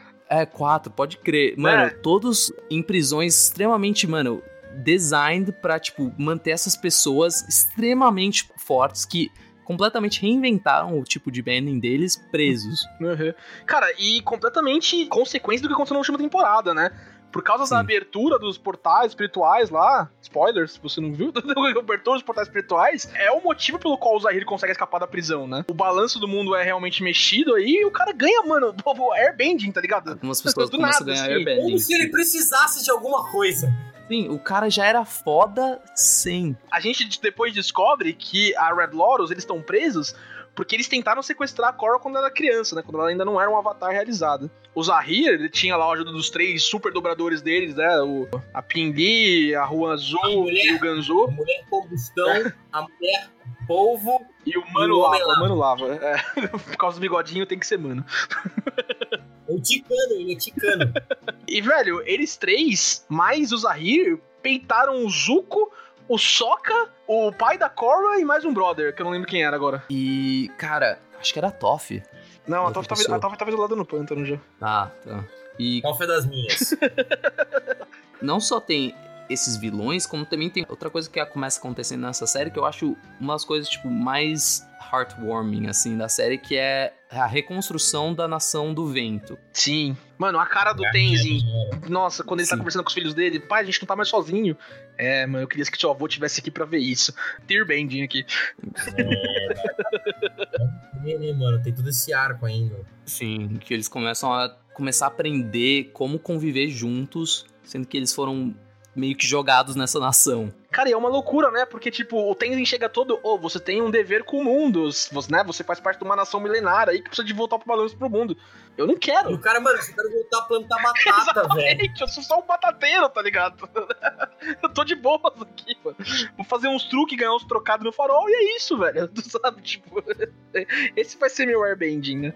É, quatro, pode crer. Mano, É. todos em prisões extremamente, mano, designed pra, tipo, manter essas pessoas extremamente fortes que completamente reinventaram o tipo de bending deles presos. Uhum. Cara, e completamente consequência do que aconteceu na última temporada, né? Por causa Sim. da abertura dos portais espirituais lá, spoilers, se você não viu, a abertura dos portais espirituais é o motivo pelo qual o Zahir consegue escapar da prisão, né? O balanço do mundo é realmente mexido aí e o cara ganha, mano, o airbending, tá ligado? Algumas pessoas Do nada, a ganhar assim. airbending. Como se ele precisasse de alguma coisa. Sim, o cara já era foda sem. A gente depois descobre que a Red Lotus, eles estão presos porque eles tentaram sequestrar a Korra quando ela era criança, né? Quando ela ainda não era um avatar realizado. O Zahir, ele tinha lá a ajuda dos três super dobradores deles, né? O, a Pindi, a Ruan A Azul mulher. e o Ganzo. A mulher combustão, a mulher polvo. E o Mano E o Lava. Lava. O Mano Lava. É, por causa do bigodinho tem que ser Mano. O ticano, ele é ticano. E, velho, eles três, mais o Zahir, peitaram o Zuko, o Sokka, o pai da Korra e mais um brother, que eu não lembro quem era agora. E, cara, acho que era a Toff. Não, a Toph tava, a Toph tava do lado no pântano já. Ah, tá. E Qual foi das minhas? não só tem esses vilões, como também tem outra coisa que começa acontecendo nessa série que eu acho uma das coisas, tipo, mais heartwarming, assim, da série, que é a reconstrução da nação do vento. Sim. Mano, a cara do Tenzin. Nossa, quando ele tá Sim. conversando com os filhos dele, pai, a gente não tá mais sozinho. É, mano, eu queria que seu avô tivesse aqui pra ver isso. Tear Bending aqui. É, né, mano? Tem todo esse arco ainda. Sim, que eles começam a começar a aprender como conviver juntos, sendo que eles foram meio que jogados nessa nação. Cara, e é uma loucura, né? Porque, tipo, o Tenzin chega todo, ô, você tem um dever com o mundo, você, né? Você faz parte de uma nação milenária aí que precisa de voltar pro balanço pro mundo. Eu não E quero. o cara, mano, eu quero voltar a plantar batata, velho. Exatamente, eu sou só um batateiro, tá ligado? eu tô de boas aqui, mano. Vou fazer uns truques, ganhar uns trocados no farol e é isso, velho. Tu sabe, tipo... Esse vai ser meu airbending, né?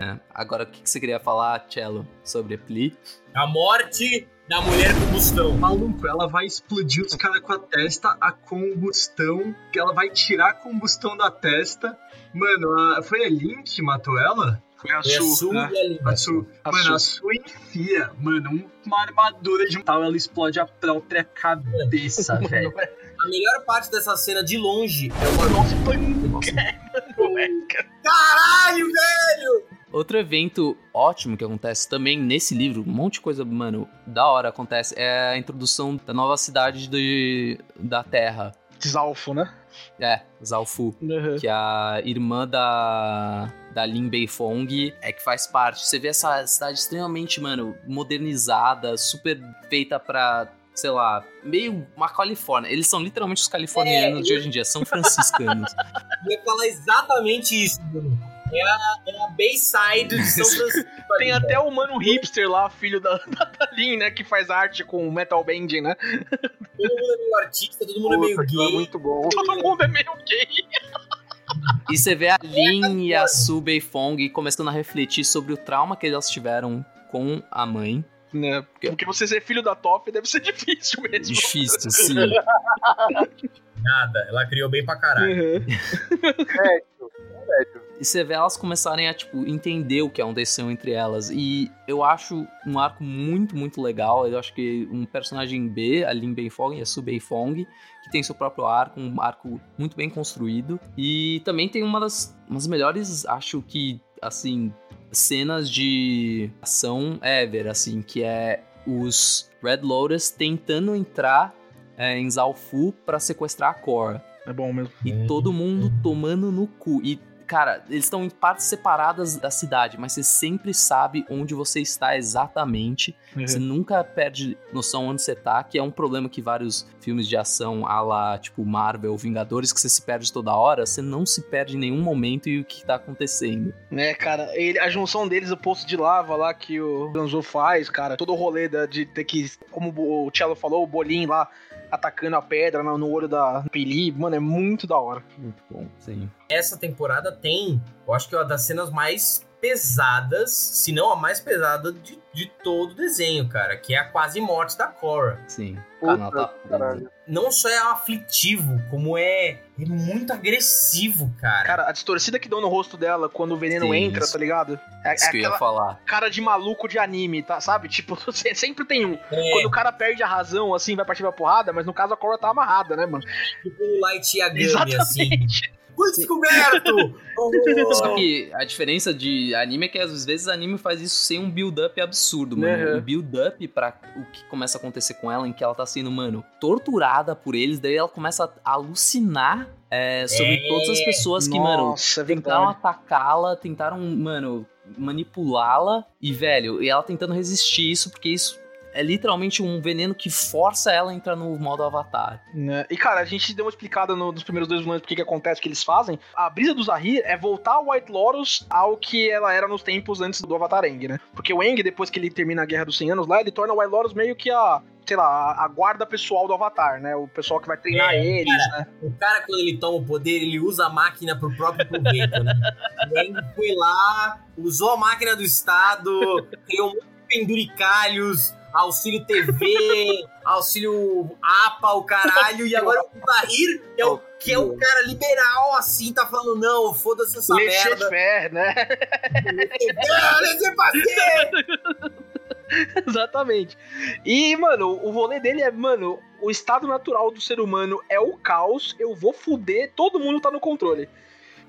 Né? Agora, o que que você queria falar, Cello, sobre a Pli? A morte da mulher combustão. Maluco, ela vai explodir os caras com a testa, a combustão, que ela vai tirar a combustão da testa. Mano, a- foi a Lin que matou ela? Foi a Foi a Su, Su né? e a Su. A mano, Su. a Su enfia, mano, uma armadura de metal, ela explode a própria cabeça, velho. A melhor parte dessa cena de longe é. Mano, é, cara. Caralho, velho! Outro evento ótimo que acontece também nesse livro, um monte de coisa, mano, da hora acontece, é a introdução da nova cidade de, da Terra. Zalfo, né? É, Zalfu. que é a irmã da, da Lin Beifong é que faz parte. Você vê essa cidade extremamente, mano, modernizada, super feita pra, sei lá, meio uma Califórnia. Eles são literalmente os californianos É, de hoje em dia, são franciscanos. Eu ia falar exatamente isso, Bruno. É a, é a Bayside de São Francisco. Tem até o mano hipster lá, filho da, da, da Lin, né? Que faz arte com metal bending, né? Todo mundo é meio artista, todo mundo é meio é gay. muito bom. Todo mundo é meio gay. e você vê a Lin e a Su Beifong começando a refletir sobre o trauma que elas tiveram com a mãe. Né? Porque você ser filho da Top deve ser difícil mesmo. Difícil, sim. Nada, ela criou bem pra caralho. Uhum. Sério. E você vê elas começarem a, tipo, entender o que aconteceu entre elas. E eu acho um arco muito, muito legal. Eu acho que um personagem B, a Lin Beifong e a Su Beifong, que tem seu próprio arco, um arco muito bem construído. E também tem uma das umas melhores, acho que, assim, cenas de ação ever, assim, que é os Red Lotus tentando entrar é, em Zalfu para sequestrar a Korra. É bom mesmo. E todo mundo tomando no cu. E, cara, eles estão em partes separadas da cidade, mas você sempre sabe onde você está exatamente. Uhum. Você nunca perde noção onde você tá, que é um problema que vários filmes de ação, a lá, tipo Marvel, Vingadores, que você se perde toda hora, você não se perde em nenhum momento e o que tá acontecendo. Né, cara, ele, a junção deles, o poço de lava lá que o Danzo faz, cara, todo o rolê da- de ter que, como o Cello falou, o bolinho lá atacando a pedra no, no olho da Pili, mano, é muito da hora. Muito bom, sim. Essa temporada tem, eu acho que é uma das cenas mais pesadas, se não a mais pesada de, de todo o desenho, cara, que é a quase morte da Cora. Sim. Ela tá caralho. Não só é aflitivo, como é, é muito agressivo, cara. Cara, a distorcida que dão no rosto dela quando o veneno Sim, entra, isso. tá ligado? É, é Isso que eu ia aquela falar. cara de maluco de anime, tá? Sabe? Tipo, você- sempre tem um. é, Quando o cara perde a razão, assim, vai partir pra porrada, mas no caso a Cora tá amarrada, né, mano? tipo o Light Yagami, assim. Foi descoberto! Só que a diferença de anime é que às vezes anime faz isso sem um build-up absurdo, mano. Uhum. O build-up pra o que começa a acontecer com ela, em que ela tá sendo, mano, torturada por eles, daí ela começa a alucinar é, sobre É. todas as pessoas que, mano, Nossa, é tentaram atacá-la, tentaram, mano, manipulá-la. E, velho, e ela tentando resistir isso, porque isso é literalmente um veneno que força ela a entrar no modo avatar. Né? E, cara, a gente deu uma explicada no- nos primeiros dois vilões do que, acontece, o que eles fazem. A brisa do Zahir é voltar a White Lotus ao que ela era nos tempos antes do Avatar Aang, né? Porque o Aang, depois que ele termina a Guerra dos 100 Anos lá, ele torna a White Lotus meio que a, sei lá, a- guarda pessoal do Avatar, né? O pessoal que vai treinar É, eles, né? O cara, quando ele toma o poder, ele usa a máquina pro próprio proveito, né? O Aang foi lá, usou a máquina do Estado, criou um monte de penduricalhos, auxílio TV, auxílio APA, o caralho, e agora o Zahir, que é o, que é o cara liberal, assim, tá falando, não, foda-se essa Laissez merda. faire, né? Exatamente. E, mano, o rolê dele é, mano, o estado natural do ser humano é o caos, eu vou fuder, todo mundo tá no controle.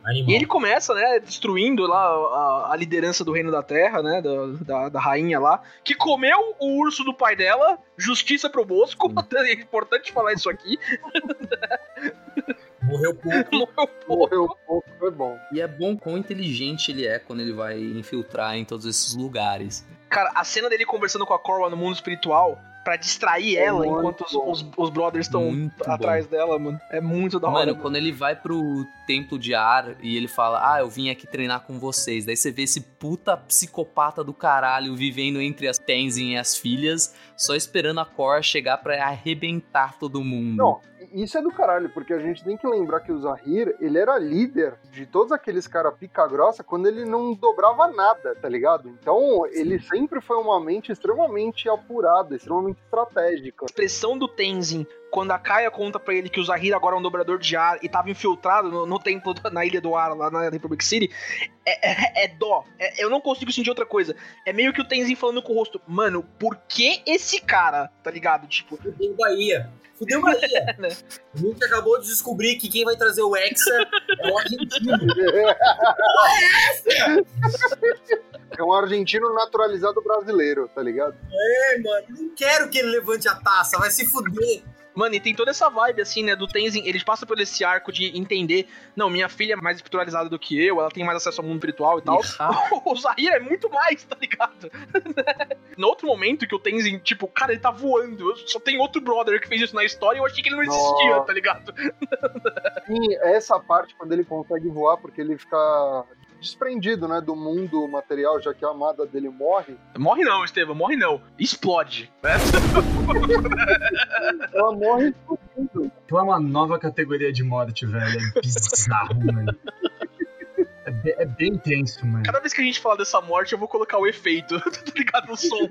Animal. E ele começa, né, destruindo lá a, a liderança do reino da terra, né, da, da, da rainha lá, que comeu o urso do pai dela, justiça pro Bosco, é importante falar isso aqui, Morreu pouco. morreu pouco. Morreu pouco, foi bom. E é bom quão inteligente ele é quando ele vai infiltrar em todos esses lugares. Cara, a cena dele conversando com a Korra no mundo espiritual, pra distrair É ela enquanto os, bom. os, os brothers estão atrás dela, mano. É muito da hora. Mano, mano. quando ele vai pro templo de ar e ele fala, ah, eu vim aqui treinar com vocês. Daí você vê esse puta psicopata do caralho vivendo entre as Tenzin e as filhas, só esperando a Korra chegar pra arrebentar todo mundo. Não, isso é do caralho, porque a gente tem que lembrar que o Zahir, ele era líder de todos aqueles caras pica grossa quando ele não dobrava nada, tá ligado? Então, ele sempre foi uma mente extremamente apurada, extremamente estratégica. A expressão do Tenzin, quando a Kaia conta pra ele que o Zahir agora é um dobrador de ar e tava infiltrado no, no templo da- na Ilha do Ar, lá na Republic City, é, é- é dó. É- eu não consigo sentir outra coisa. É meio que o Tenzin falando com o rosto, mano, por que esse cara, tá ligado? Tipo, Fudeu Bahia. Fudeu Bahia. Né? A gente acabou de descobrir que quem vai trazer o Hexa é o argentino. É um argentino naturalizado brasileiro, tá ligado? É, mano, não quero que ele levante a taça, vai se fuder. Mano, e tem toda essa vibe, assim, né, do Tenzin, eles passam por esse arco de entender, não, minha filha é mais espiritualizada do que eu, ela tem mais acesso ao mundo espiritual e tal. o Zahir é muito mais, tá ligado? no outro momento que o Tenzin, tipo, cara, ele tá voando, só tem outro brother que fez isso na história e eu achei que ele não existia, Nossa. tá ligado? Sim, essa parte quando ele consegue voar, porque ele fica desprendido, né, do mundo material, já que a amada dele morre, Morre não, Estevam, morre não. Explode. ela morre explodindo. Então é uma nova categoria de morte, velho. É bizarro, mano. É, be- é bem tenso, mano. Cada vez que a gente falar dessa morte, eu vou colocar o efeito, tá ligado? No som.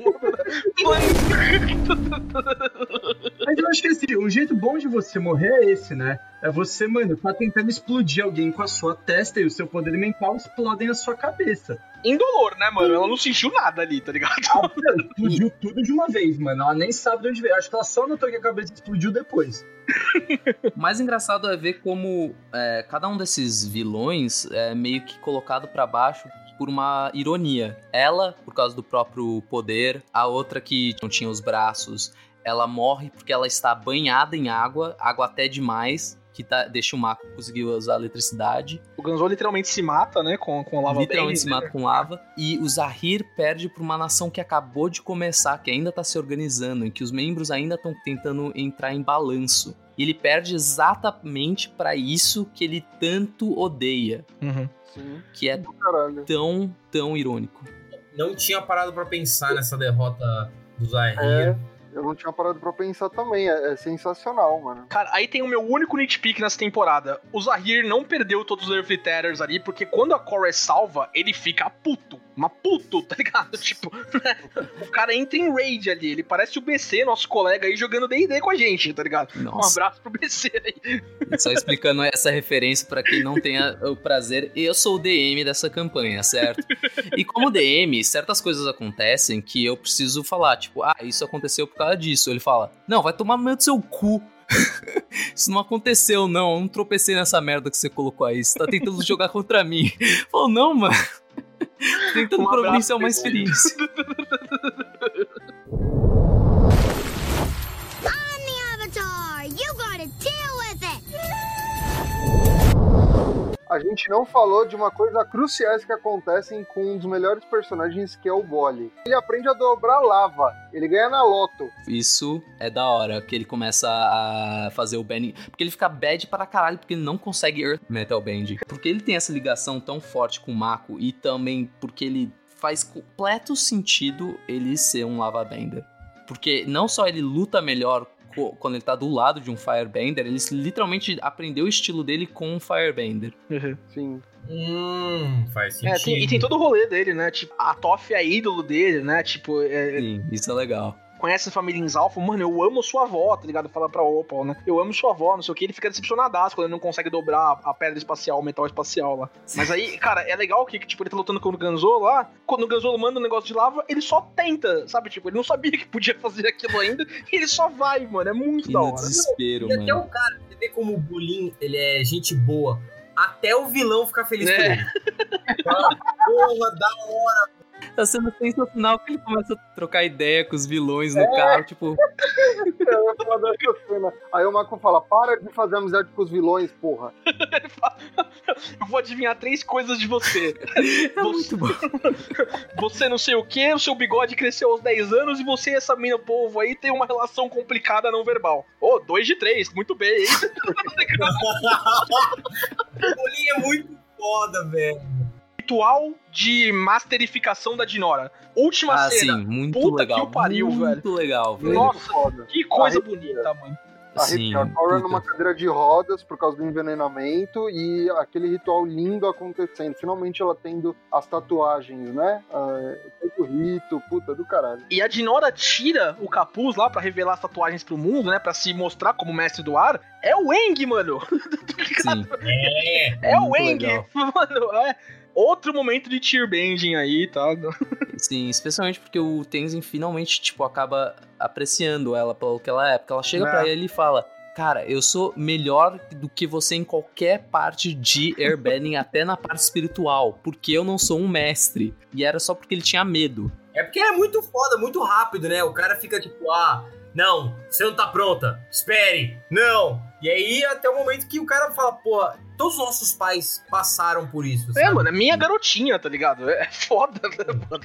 Mas eu acho que assim, um jeito bom de você morrer é esse, né? É você, mano, tá tentando explodir alguém com a sua testa e o seu poder mental explodem a sua cabeça. Indolor, né, mano? Ela não sentiu nada ali, tá ligado? Explodiu tudo de uma vez, mano. Ela nem sabe de onde veio. Acho que ela só notou que a cabeça explodiu depois. O mais engraçado é ver como é, cada um desses vilões é meio que colocado pra baixo por uma ironia. Ela, por causa do próprio poder, a outra que não tinha os braços, ela morre porque ela está banhada em água, água até demais, que tá, deixa o Mako conseguir usar a eletricidade. O Ganzou literalmente se mata, né, com, com a lava literalmente bem, se mata com lava. E o Zahir perde pra uma nação que acabou de começar, que ainda tá se organizando, em que os membros ainda estão tentando entrar em balanço. E ele perde exatamente pra isso que ele tanto odeia, Uhum. Que é tão, tão irônico. Não tinha parado pra pensar nessa derrota do Zahir. É, eu não tinha parado pra pensar também. É, é sensacional, mano. Cara, aí tem o meu único nitpick nessa temporada. O Zahir não perdeu todos os Earthly Tethers ali, porque quando a Korra é salva, ele fica puto. Mas puto, tá ligado? Tipo, o cara entra em raid ali. Ele parece o BC, nosso colega aí, jogando D&D com a gente, tá ligado? Um Nossa. abraço pro BC aí. Só explicando essa referência pra quem não tenha o prazer, eu sou o DM dessa campanha, certo? E como DM, certas coisas acontecem que eu preciso falar, tipo, ah, isso aconteceu por causa disso. Ele fala, não, vai tomar no meio do seu cu. Isso não aconteceu, não. Eu não tropecei nessa merda que você colocou aí. Você tá tentando jogar contra mim. Falou, não, mano. Tentando Um providenciar uma pessoal. experiência. A gente não falou de uma coisa cruciais que acontecem com um dos melhores personagens, que é o Gole. Ele aprende a dobrar lava. Ele ganha na loto. Isso é da hora, que ele começa a fazer o bending. Porque ele fica bad para caralho, porque ele não consegue Earth Metal Bend. Porque ele tem essa ligação tão forte com o Mako e também porque ele faz completo sentido ele ser um Lava Bender. Porque não só ele luta melhor quando ele tá do lado de um Firebender, ele literalmente aprendeu o estilo dele com um Firebender. Sim. Hum, faz É, sentido. tem- e tem todo o rolê dele, né? Tipo, a Toff é ídolo dele, né? Tipo, é, Sim, isso é legal. Conhece a família Inzalfo, mano, eu amo sua avó, tá ligado? Fala pra Opal, né? Eu amo sua avó, não sei o que, ele fica decepcionadaço quando ele não consegue dobrar a pedra espacial, o metal espacial lá. Mas aí, cara, é legal que, tipo, ele tá lutando com o Ganzolo lá, quando o Ganzolo manda um negócio de lava, ele só tenta, sabe? Tipo, ele não sabia que podia fazer aquilo ainda, e ele só vai, mano, é muito Que da hora. desespero, E até mano. o cara, você vê como o Bulin, ele é gente boa. Até o vilão ficar feliz É. por ele. Fala, Porra, da hora. Tá sendo sensacional que ele começa a trocar ideia com os vilões no carro, tipo, cena. Aí o Mako fala: para de fazer amizade com os vilões, porra. Ele fala, eu vou adivinhar três coisas de você. é muito bom. Você não sei o que, o seu bigode cresceu aos 10 anos e você e essa mina povo aí tem uma relação complicada não verbal. Ô, oh, dois de três, muito bem, hein? O Bulin é muito foda, velho. Ritual de masterificação da Dinora. Última Ah, cena. sim, muito Puta legal. que o pariu, muito legal, velho. Nossa, Foda. que coisa Arrepia. bonita, mano. Sim, A Cora puta. numa cadeira de rodas por causa do envenenamento e aquele ritual lindo acontecendo. Finalmente ela tendo as tatuagens, né? Ah, todo o rito, puta do caralho. E a Dinora tira o capuz lá pra revelar as tatuagens pro mundo, né? Pra se mostrar como mestre do ar. É o Eng, mano. Sim, É. É o muito Eng. legal. Mano, é. Outro momento de tear bending aí, tá? Sim, especialmente porque o Tenzin finalmente, tipo, acaba apreciando ela pelo que ela é. Porque ela chega É. pra ele e fala: Cara, eu sou melhor do que você em qualquer parte de airbending, até na parte espiritual, porque eu não sou um mestre. E era só porque ele tinha medo. É porque é muito foda, muito rápido, né? O cara fica tipo, ah, não, você não tá pronta, espere, não. E aí até o momento que o cara fala, porra, todos os nossos pais passaram por isso, É, sabe? mano, é minha garotinha, tá ligado? É foda, né, mano?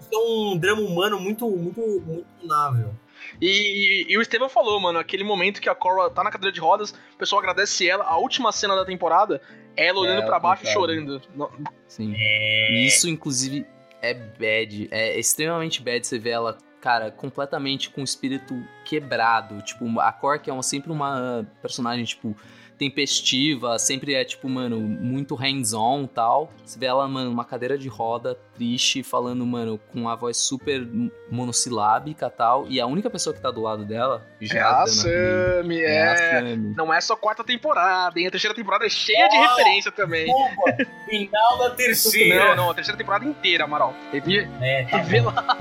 Isso é um drama humano muito, muito, muito nável. E, e o Estevam falou, mano, aquele momento que a Cora tá na cadeira de rodas, o pessoal agradece ela, a última cena da temporada, ela olhando É, pra baixo e chorando. Sim. É. E isso, inclusive, é bad. É extremamente bad você ver ela cara, completamente com o espírito quebrado. Tipo, a Cork é uma, sempre uma personagem, tipo, tempestiva, sempre é, tipo, mano, muito hands-on tal. Você vê ela, mano, numa cadeira de roda, triste, falando, mano, com uma voz super monossilábica tal. E a única pessoa que tá do lado dela já É a Sammy, a é. Sammy. Não é só quarta temporada, hein? A terceira temporada é cheia de Oh! referência também. Desculpa, final da terceira. Não, não, a terceira temporada inteira, Amaral. Revi, É, tá lá.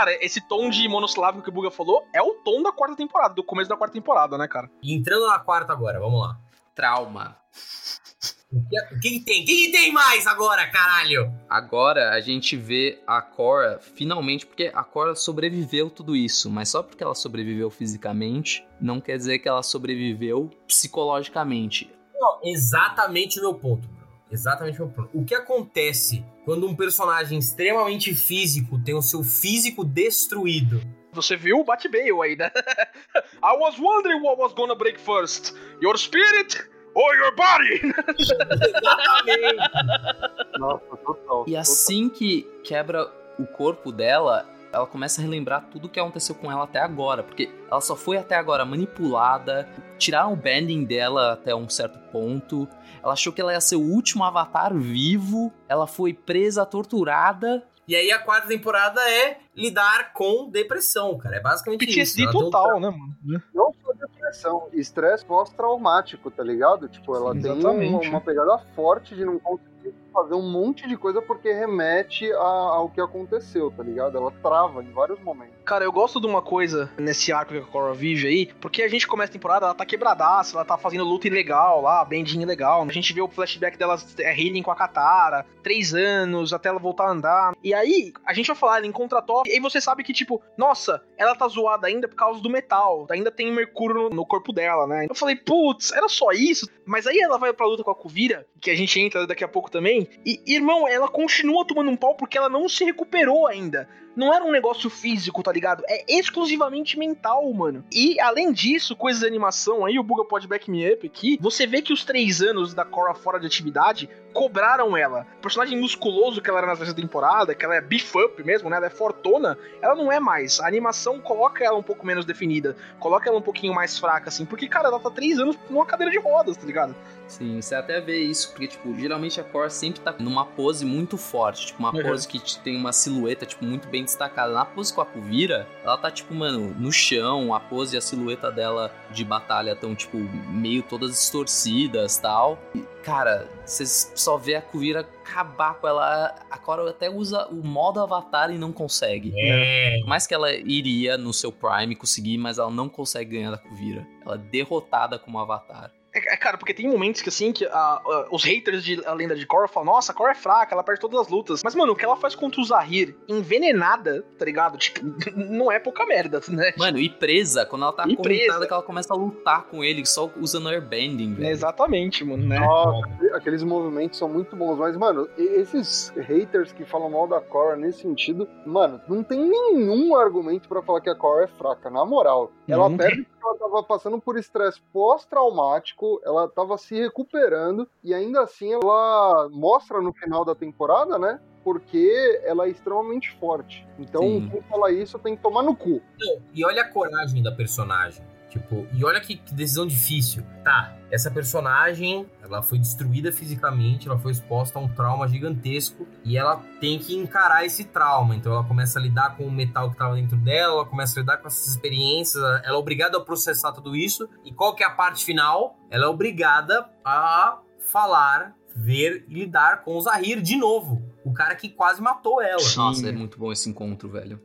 Cara, esse tom de monossilábico que o Buga falou é o tom da quarta temporada, do começo da quarta temporada, né, cara? E entrando na quarta agora, vamos lá. Trauma. O que, o que tem? O que, que tem mais agora, caralho? Agora a gente vê a Cora finalmente, porque a Cora sobreviveu tudo isso, mas só porque ela sobreviveu fisicamente, não quer dizer que ela sobreviveu psicologicamente. Não, exatamente o meu ponto. Exatamente o meu ponto. O que acontece quando um personagem extremamente físico tem o seu físico destruído? Você viu o Bat-Bale aí, né? I was wondering what was gonna break first, your spirit or your body? Exatamente. Nossa, total. E assim que quebra o corpo dela, ela começa a relembrar tudo que aconteceu com ela até agora, porque ela só foi até agora manipulada, tiraram o bending dela até um certo ponto. Ela achou que ela ia ser o último avatar vivo, ela foi presa, torturada. E aí a quarta temporada é lidar com depressão, cara. É basicamente isso. PTSD tem um total, né, mano? Não só depressão, estresse pós-traumático, tá ligado? Tipo, ela tem Exatamente. uma, uma pegada forte de não conseguir fazer um monte de coisa porque remete a- ao que aconteceu, tá ligado? Ela trava em vários momentos. Cara, eu gosto de uma coisa nesse arco que a Cora vive aí, porque a gente começa a temporada, ela tá quebradaça, ela tá fazendo luta ilegal lá, bending ilegal. A gente vê o flashback dela é, healing com a Katara, três anos, até ela voltar a andar. E aí, a gente vai falar, ela encontra a Top, e aí você sabe que, tipo, nossa, ela tá zoada ainda por causa do metal, ainda tem mercúrio no, no corpo dela, né? Eu falei, putz, era só isso? Mas aí ela vai pra luta com a Kuvira, que a gente entra daqui a pouco também, e, irmão, ela continua tomando um pau porque ela não se recuperou ainda. Não era um negócio físico, tá ligado? É exclusivamente mental, mano. E além disso, coisas de animação aí, o Buga pode back me up aqui. Você vê que os três anos da Cora fora de atividade cobraram ela. O personagem musculoso que ela era na terceira temporada, que ela é beef up mesmo, né? Ela é fortona, ela não é mais. A animação coloca ela um pouco menos definida, coloca ela um pouquinho mais fraca, assim, porque, cara, ela tá três anos numa cadeira de rodas, tá ligado? Sim, você até vê isso, porque, tipo, geralmente a Cora sempre tá numa pose muito forte, tipo, uma Uhum. pose que tem uma silhueta, tipo, muito bem destacada. Na pose com a Kuvira, ela tá, tipo, mano, no chão, a pose e a silhueta dela de batalha tão, tipo, meio todas distorcidas tal. E, cara, você só vê a Kuvira acabar com ela. A Cora até usa o modo avatar e não consegue. É. Por mais que ela iria no seu Prime conseguir, mas ela não consegue ganhar da Kuvira. Ela é derrotada como avatar. É, é, cara, porque tem momentos que, assim, que ah, ah, os haters de A Lenda de Korra falam, nossa, a Korra é fraca, ela perde todas as lutas. Mas, mano, o que ela faz contra o Zahir, envenenada, tá ligado? Tipo, não é pouca merda, né? Mano, e presa, quando ela tá E que ela começa a lutar com ele só usando airbending, velho. Exatamente, mano, né? Nossa, aqueles movimentos são muito bons, mas, mano, esses haters que falam mal da Cora nesse sentido, mano, não tem nenhum argumento pra falar que a Cora é fraca, na moral. Ela Não perde porque ela tava passando por estresse pós-traumático, ela tava se recuperando, e ainda assim ela mostra no final da temporada, né? Porque ela é extremamente forte. Então, Sim. quem fala isso tem que tomar no cu. E olha a coragem da personagem. Tipo, e olha que, que decisão difícil. Tá, essa personagem, ela foi destruída fisicamente, ela foi exposta a um trauma gigantesco e ela tem que encarar esse trauma. Então ela começa a lidar com o metal que tava dentro dela, ela começa a lidar com essas experiências, ela é obrigada a processar tudo isso. E qual que é a parte final? Ela é obrigada a falar, ver e lidar com o Zahir de novo. O cara que quase matou ela. Nossa, é muito bom esse encontro, velho.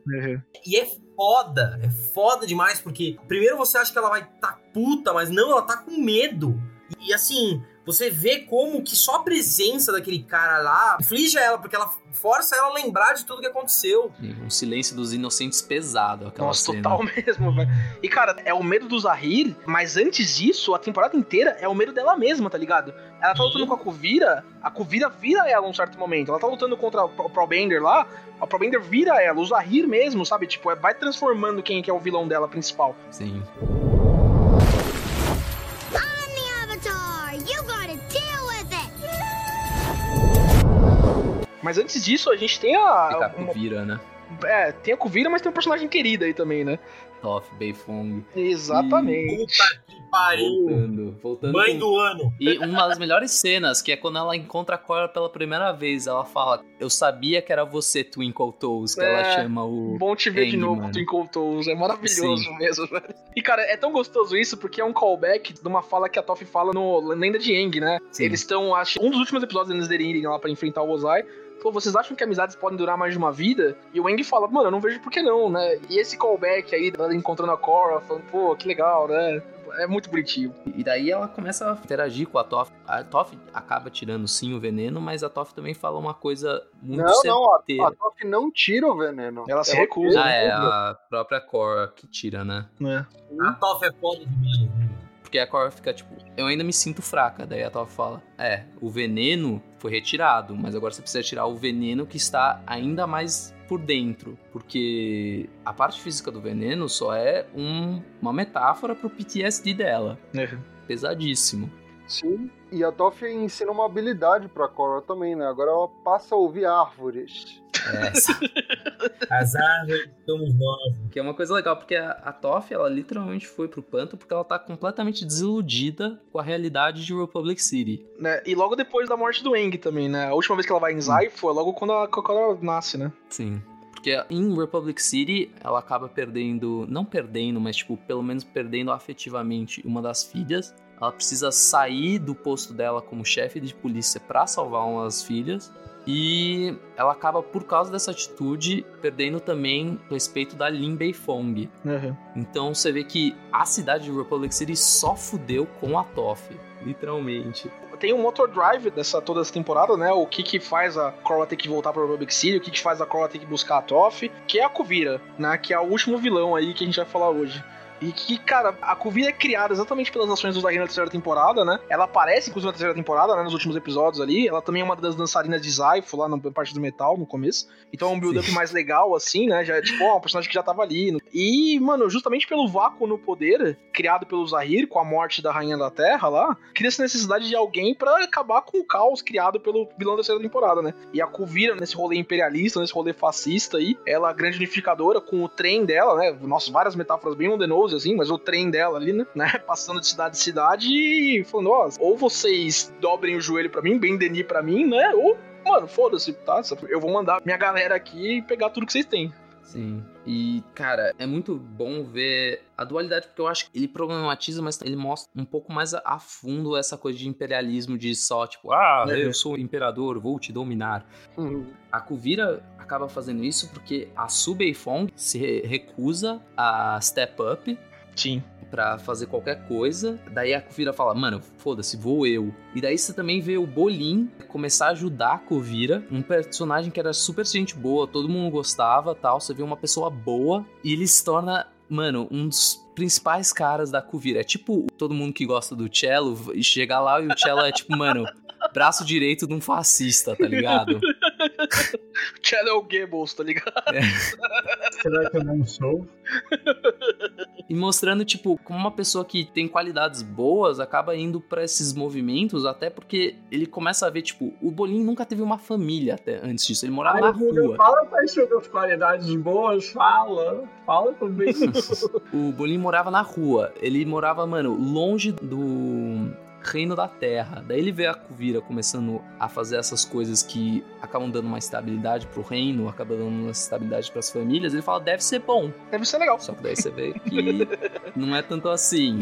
E é foda, é foda demais, porque primeiro você acha que ela vai tá puta, mas não, ela tá com medo. E assim, você vê como que só a presença daquele cara lá aflige ela, porque ela força ela a lembrar de tudo que aconteceu. Um silêncio dos inocentes pesado, aquela Nossa, cena. total mesmo, velho. E, cara, é o medo do Zahir, mas antes disso, a temporada inteira é o medo dela mesma, tá ligado? Ela tá lutando com a Kuvira, a Kuvira vira ela num certo momento. Ela tá lutando contra o Pro- Probender lá, a Probender vira ela, o Zahir mesmo, sabe? Tipo, é- vai transformando quem que é o vilão dela principal. Sim. Mas antes disso, a gente tem a. com uma- vira, né? é, tem a Kuvira, mas tem um personagem querido aí também, né? Toff, Beifong. Exatamente. Puta que pariu. Voltando, voltando. Mãe com- do ano. E uma das melhores cenas, que é quando ela encontra a Cora pela primeira vez. Ela fala: Eu sabia que era você, Twinkle Toes, que ela É, chama o. Bom te ver de novo, mano. Twinkle Toes. É maravilhoso Sim. mesmo, velho. E, cara, é tão gostoso isso porque é um callback de uma fala que a Toph fala no Lenda de Aang, né? Sim. Eles estão, acho, um dos últimos episódios eles irem lá pra enfrentar o Ozai. Falou, vocês acham que amizades podem durar mais de uma vida? E o Aang fala, mano, eu não vejo por que não, né? E esse callback aí, dela encontrando a Korra, falando, pô, que legal, né? É muito bonitinho. E daí ela começa a interagir com a Toff. A Toff acaba tirando sim o veneno, mas a Toff também fala uma coisa muito Não, não, a, a Toff não tira o veneno. Ela se recusa. Ah, é, a própria Cora que tira, né? né? A Toff é foda demais. né? Porque a Cora fica tipo, eu ainda me sinto fraca. Daí a Toff fala, é, o veneno foi retirado, mas agora você precisa tirar o veneno que está ainda mais por dentro. Porque a parte física do veneno só é um- uma metáfora pro PTSD dela. Pesadíssimo. Sim. E a Toff ensina uma habilidade pra Cora também, né? Agora ela passa a ouvir árvores. É, As árvores somos nós. Que é uma coisa legal, porque a, a Toff, ela literalmente foi pro panto porque ela tá completamente desiludida com a realidade de Republic City. né? E logo depois da morte do Aang também, né? A última vez que ela vai em Zai foi logo quando a Kokora nasce, né? Sim. Porque em Republic City, ela acaba perdendo, não perdendo, mas tipo, pelo menos perdendo afetivamente uma das filhas. Ela precisa sair do posto dela como chefe de polícia pra salvar uma das filhas. E ela acaba, por causa dessa atitude, perdendo também o respeito da Lin Beifong. Então você vê que a cidade de Republic City só fudeu com a Toff. Literalmente. Tem um motor drive dessa toda essa temporada, né? O que que faz a Korra ter que voltar pra Republic City, o que que faz a Korra ter que buscar a Toph, que é a Kuvira, né? Que é o último vilão aí que a gente vai falar hoje. E que, cara, a Kuvira é criada exatamente pelas ações do Zahir na terceira temporada, né? Ela aparece, inclusive, na terceira temporada, né? Nos últimos episódios ali. Ela também é uma das dançarinas de Zypho lá na parte do metal, no começo. Então é um build-up mais legal, assim, né? Já é tipo, ó, um personagem que já tava ali. E, mano, justamente pelo vácuo no poder criado pelo Zahir com a morte da Rainha da Terra lá, cria essa necessidade de alguém pra acabar com o caos criado pelo vilão da terceira temporada, né? E a Kuvira, nesse rolê imperialista, nesse rolê fascista aí, ela é grande unificadora com o trem dela, né? Nossa, várias metáforas bem on the nose, assim, mas o trem dela ali, né? né? Passando de cidade em cidade e falando, ó, ou vocês dobrem o joelho pra mim, bem Denis pra mim, né? Ou, mano, foda-se, tá? Eu vou mandar minha galera aqui pegar tudo que vocês têm. Sim. E, cara, é muito bom ver a dualidade, porque eu acho que ele problematiza, mas ele mostra um pouco mais a- fundo essa coisa de imperialismo, de só, tipo, ah, Uhum. eu sou imperador, vou te dominar. Uhum. A Kuvira acaba fazendo isso porque a Su Beifong se re- recusa a step up Sim. Pra fazer qualquer coisa. Daí a Kuvira fala, mano, foda-se, vou eu. E daí você também vê o Bolin começar a ajudar a Kuvira, um personagem que era super gente boa, todo mundo gostava, tal. Você vê uma pessoa boa e ele se torna, mano, um dos principais caras da Kuvira. É tipo todo mundo que gosta do cello e chegar lá e o cello é tipo, mano, braço direito de um fascista, tá ligado? Channel Gables, tá ligado? Será que eu não sou? E mostrando, tipo, como uma pessoa que tem qualidades boas acaba indo pra esses movimentos, até porque ele começa a ver, tipo, o Bolinho nunca teve uma família até antes disso, ele morava na rua. Fala quais são as qualidades boas, fala. Fala também. O Bolinho morava na rua, ele morava, mano, longe do reino da terra. Daí ele vê a Kuvira começando a fazer essas coisas que acabam dando uma estabilidade pro reino, acabam dando uma estabilidade pras famílias, ele fala, deve ser bom. Deve ser legal. Só que daí você vê que não é tanto assim.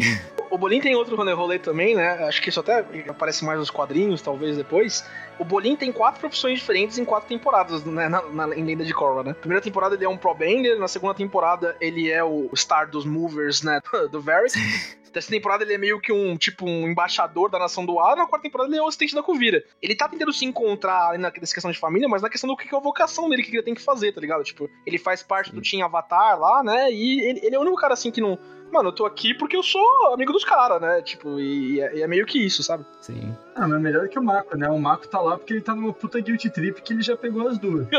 O Bolin tem outro rolê também, né? Acho que isso até aparece mais nos quadrinhos, talvez depois. O Bolin tem quatro profissões diferentes em quatro temporadas, né? Na, na, em Lenda de Korra, né? Primeira temporada ele é um Pro Bender, na segunda temporada ele é o Star dos Movers, né? Do Varric. Dessa temporada ele é meio que um, tipo, um embaixador da nação do ar, na quarta temporada ele é o assistente da Kuvira. Ele tá tentando se encontrar ali na questão de família, mas na questão do que é a vocação dele, o que ele tem que fazer, tá ligado? Tipo, ele faz parte do Team Avatar lá, né? E ele, ele é o único cara assim que não. Mano, eu tô aqui porque eu sou amigo dos caras, né? Tipo, e, e é meio que isso, sabe? Sim. Ah, mas melhor que o Mako, né? O Mako tá lá porque ele tá numa puta guilty trip que ele já pegou as duas.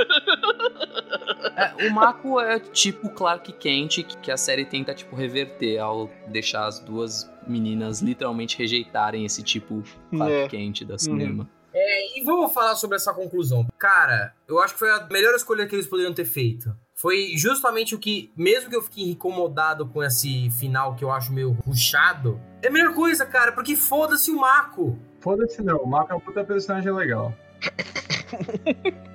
É, o Mako é tipo Clark Kent que a série tenta tipo reverter ao deixar as duas meninas literalmente rejeitarem esse tipo Clark É. Kent da cinema. É, e vamos falar sobre essa conclusão. Cara, eu acho que foi a melhor escolha que eles poderiam ter feito. Foi justamente o que, mesmo que eu fique incomodado com esse final que eu acho meio ruchado, é a melhor coisa, cara, porque foda-se o Mako. Foda-se não, o Mako é um puta personagem legal.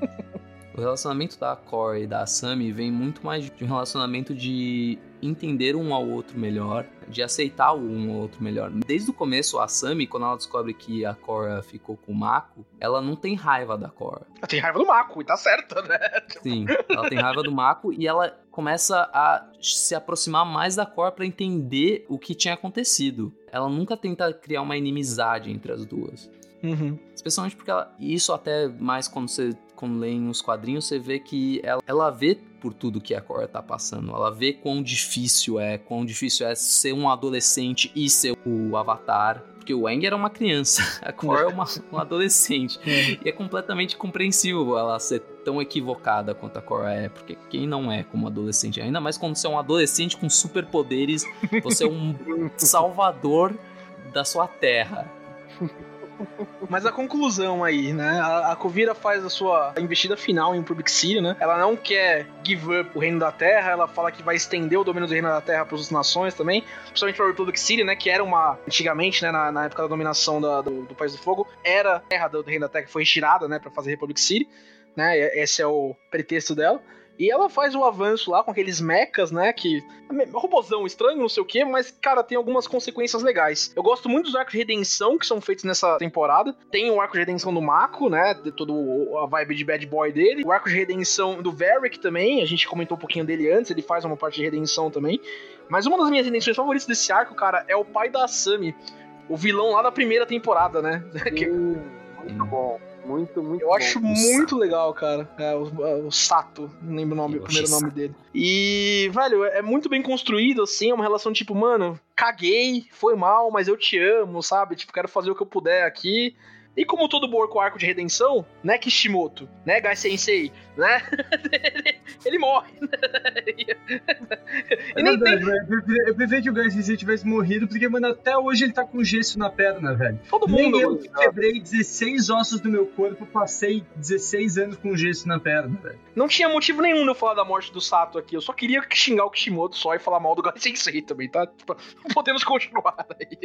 O relacionamento da Core e da Asami vem muito mais de um relacionamento de entender um ao outro melhor, de aceitar um ao outro melhor. Desde o começo, a Asami, quando ela descobre que a Korra ficou com o Mako, ela não tem raiva da Korra. Ela tem raiva do Mako, e tá certa, né? Sim, ela tem raiva do Mako e ela começa a se aproximar mais da Korra pra entender o que tinha acontecido. Ela nunca tenta criar uma inimizade entre as duas. Uhum. Especialmente porque ela, isso até mais quando você quando lê em os quadrinhos, você vê que ela, ela vê por tudo que a Korra tá passando. Ela vê quão difícil é, quão difícil é ser um adolescente e ser o Avatar. Porque o Aang era uma criança, a Korra é uma, um adolescente. E é completamente compreensível ela ser tão equivocada quanto a Korra é, porque quem não é como adolescente? Ainda mais quando você é um adolescente com superpoderes, você é um salvador da sua terra. Mas a conclusão aí, né? A, a Kuvira faz a sua investida final em Public City, né? Ela não quer give up o Reino da Terra, ela fala que vai estender o domínio do Reino da Terra para as nações também, principalmente para Republic City, né? Que era uma, antigamente, né? Na, na época da dominação da- do, do País do Fogo, era a terra do, Reino da Terra que foi retirada, né? Para fazer Republic City, né? Esse é o pretexto dela. E ela faz o avanço lá com aqueles mechas, né? Que. Robozão estranho, não sei o quê, mas, cara, tem algumas consequências legais. Eu gosto muito dos arcos de redenção que são feitos nessa temporada. Tem o arco de redenção do Mako, né? De todo o- a vibe de bad boy dele. O arco de redenção do Varric também. A gente comentou um pouquinho dele antes, ele faz uma parte de redenção também. Mas uma das minhas redenções favoritas desse arco, cara, é o pai da Asami. O vilão lá da primeira temporada, né? Que Hum, muito bom. Muito, muito eu bom. acho muito legal, cara. É, o, o Sato, não lembro o, nome, o primeiro nome dele. E, velho, é muito bem construído, assim, é uma relação tipo, mano, caguei, foi mal, mas eu te amo, sabe? Tipo, quero fazer o que eu puder aqui. E como todo boa com arco de redenção, né, Kishimoto, né, Gai Sensei, né? ele, ele morre. E nem tem. Eu Eu preferia que o Garcia tivesse morrido, porque, mano, até hoje ele tá com gesso na perna, velho. todo Nem mundo. eu mano. que quebrei 16 ossos do meu corpo, passei 16 anos com gesso na perna, velho. Não tinha motivo nenhum de eu falar da morte do Sato aqui. Eu só queria xingar o Kishimoto só e falar mal do Gai Sensei também, tá? Tipo, podemos continuar aí.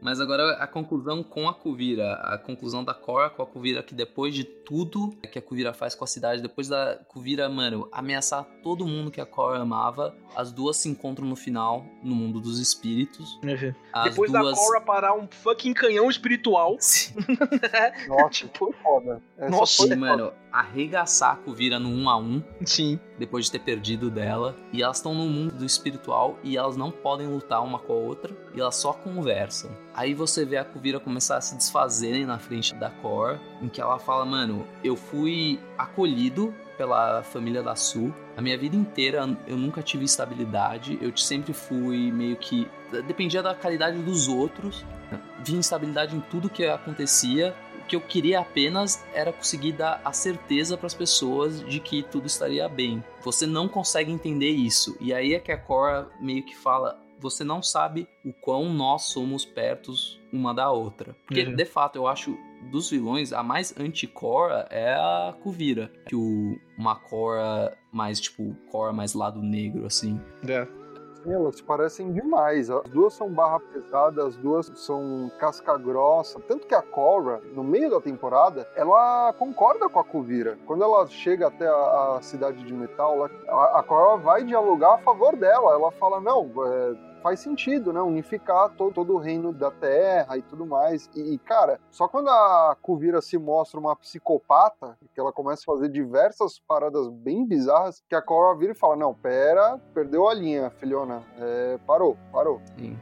Mas agora a conclusão com a Kuvira, a conclusão da Korra com a Kuvira, que depois de tudo que a Kuvira faz com a cidade, depois da Kuvira, mano, ameaçar todo mundo que a Korra amava, as duas se encontram no final, no mundo dos espíritos. As Depois duas... da Korra parar um fucking canhão espiritual. Sim, Nossa, foi foda. Essa Nossa, foi sim, mano, arregaçar a Kuvira no 1 a 1 Sim. depois de ter perdido dela. E elas estão no mundo do espiritual e elas não podem lutar uma com a outra. E elas só conversam. Aí você vê a Kuvira começar a se desfazerem na frente da Korra. Em que ela fala, mano, eu fui acolhido pela família da Su. A minha vida inteira eu nunca tive estabilidade. Eu sempre fui meio que... Dependia da qualidade dos outros. Vi instabilidade em tudo que acontecia que eu queria apenas era conseguir dar a certeza para as pessoas de que tudo estaria bem. Você não consegue entender isso. E aí é que a Cora meio que fala: você não sabe o quão nós somos pertos uma da outra. Porque, Uhum. de fato, eu acho dos vilões, a mais anti-Cora é a Kuvira. Que o, uma Cora mais, tipo, Cora mais lado negro, assim. É. Elas parecem demais. As duas são barra pesada, as duas são casca grossa. Tanto que a Korra, no meio da temporada, ela concorda com a Kuvira. Quando ela chega até a, a cidade de metal, ela, a, a Korra vai dialogar a favor dela. Ela fala: não, é, faz sentido, né? Unificar todo, todo o reino da Terra e tudo mais. E, e, cara, só quando a Kuvira se mostra uma psicopata, que ela começa a fazer diversas paradas bem bizarras, que a Korra vira e fala: Não, pera, perdeu a linha, filhona. É, parou, parou. Sim.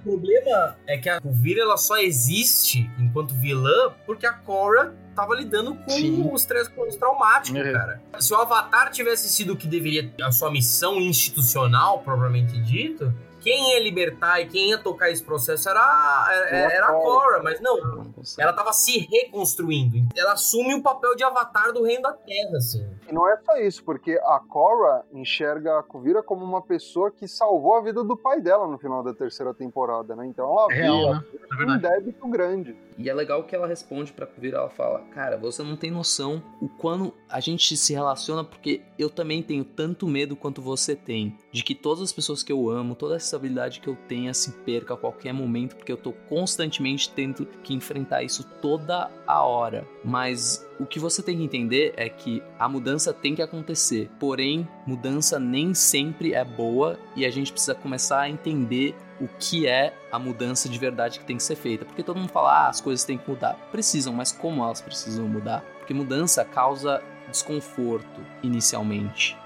O problema é que a Kuvira ela só existe enquanto vilã porque a Korra tava lidando com Sim. os três pontos traumáticos, é. cara. Se o Avatar tivesse sido o que deveria a sua missão institucional, propriamente dito, quem ia libertar e quem ia tocar esse processo era, era, era a Cora, mas não. Ela tava se reconstruindo. Ela assume o papel de avatar do reino da Terra, assim. E não é só isso, porque a Cora enxerga a Kuvira como uma pessoa que salvou a vida do pai dela no final da terceira temporada, né? Então ela é real, né? É um débito grande. E é legal que ela responde pra Kuvira, ela fala, cara, você não tem noção o quanto a gente se relaciona, porque eu também tenho tanto medo quanto você tem, de que todas as pessoas que eu amo, toda essa habilidade que eu tenha se perca a qualquer momento, porque eu tô constantemente tendo que enfrentar isso toda a hora. Mas o que você tem que entender é que a mudança tem que acontecer, porém, mudança nem sempre é boa e a gente precisa começar a entender o que é a mudança de verdade que tem que ser feita. Porque todo mundo fala, ah, as coisas têm que mudar. Precisam, mas como elas precisam mudar? Porque mudança causa desconforto inicialmente.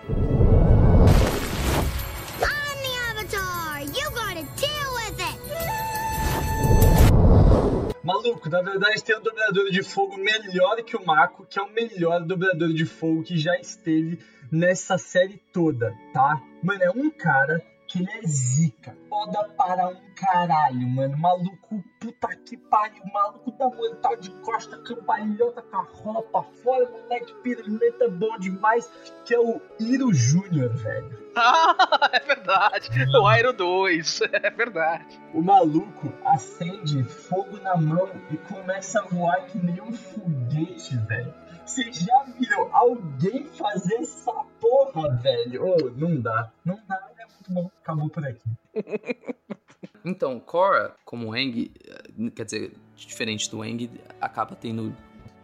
Maluco, na verdade tem um dobrador de fogo melhor que o Mako, que é o melhor dobrador de fogo que já esteve nessa série toda, tá? Mano, é um cara que ele é zica. Foda para um caralho, mano. Maluco, puta que pariu. Maluco da mortal de costa, cambalhota com a roupa fora, moleque piruleta bom demais. Que é o Iro Júnior, velho. Ah, é verdade. O Airo 2, é verdade. O maluco acende fogo na mão e começa a voar que nem um foguete, velho. Você já viu alguém fazer essa porra, velho? Oh, não dá. Não dá. Acabou por aqui. então, Cora, como Eng, quer dizer, diferente do Eng, acaba tendo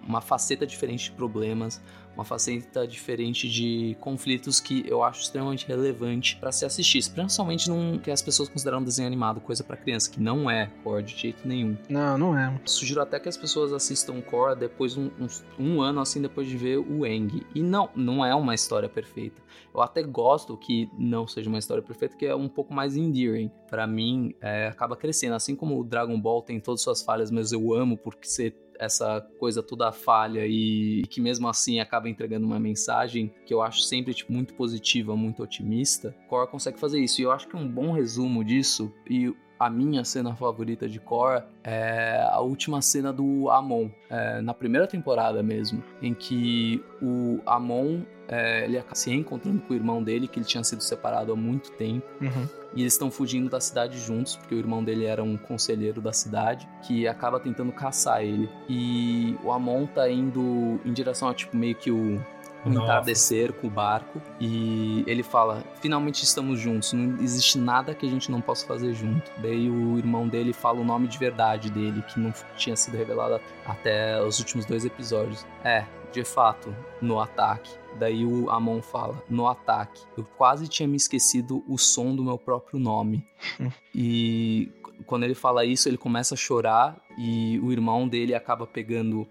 uma faceta diferente de problemas, uma faceta diferente de conflitos que eu acho extremamente relevante para se assistir, principalmente num que as pessoas consideram um desenho animado, coisa para criança, que não é Core de jeito nenhum. Não, não é. Sugiro até que as pessoas assistam Core depois um, um, um ano assim depois de ver o Eng. E não, não é uma história perfeita. Eu até gosto que não seja uma história perfeita, que é um pouco mais endearing. Para mim, é, acaba crescendo. Assim como o Dragon Ball tem todas suas falhas, mas eu amo porque você essa coisa toda falha e, que mesmo assim acaba entregando uma mensagem que eu acho sempre tipo, muito positiva, muito otimista, Korra consegue fazer isso. E eu acho que um bom resumo disso, e a minha cena favorita de Korra é a última cena do Amon, é, na primeira temporada mesmo, em que o Amon é, ele acaba se reencontrando com o irmão dele, que ele tinha sido separado há muito tempo. Uhum. E eles estão fugindo da cidade juntos, porque o irmão dele era um conselheiro da cidade, que acaba tentando caçar ele. E o Amon tá indo em direção a, tipo, meio que o um entardecer com o barco e ele fala: finalmente estamos juntos, não existe nada que a gente não possa fazer junto. Daí o irmão dele fala o nome de verdade dele, que não tinha sido revelado até os últimos dois episódios. É, de fato, no ataque. Daí o Amon fala: No ataque, eu quase tinha me esquecido o som do meu próprio nome. e quando ele fala isso, ele começa a chorar e o irmão dele acaba pegando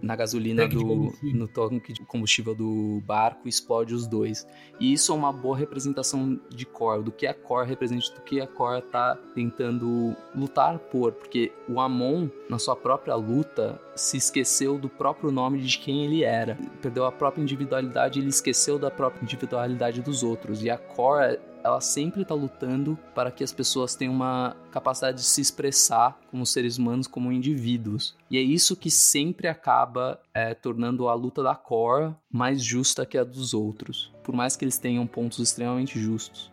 na gasolina do no tanque de combustível do barco e explode os dois. E isso é uma boa representação de Korra, do que a Korra representa, do que a Korra tá tentando lutar por, porque o Amon na sua própria luta se esqueceu do próprio nome de quem ele era, perdeu a própria individualidade, ele esqueceu da própria individualidade dos outros. E a Korra ela sempre está lutando para que as pessoas tenham uma capacidade de se expressar como seres humanos, como indivíduos. E é isso que sempre acaba é, tornando a luta da Cora mais justa que a dos outros, por mais que eles tenham pontos extremamente justos.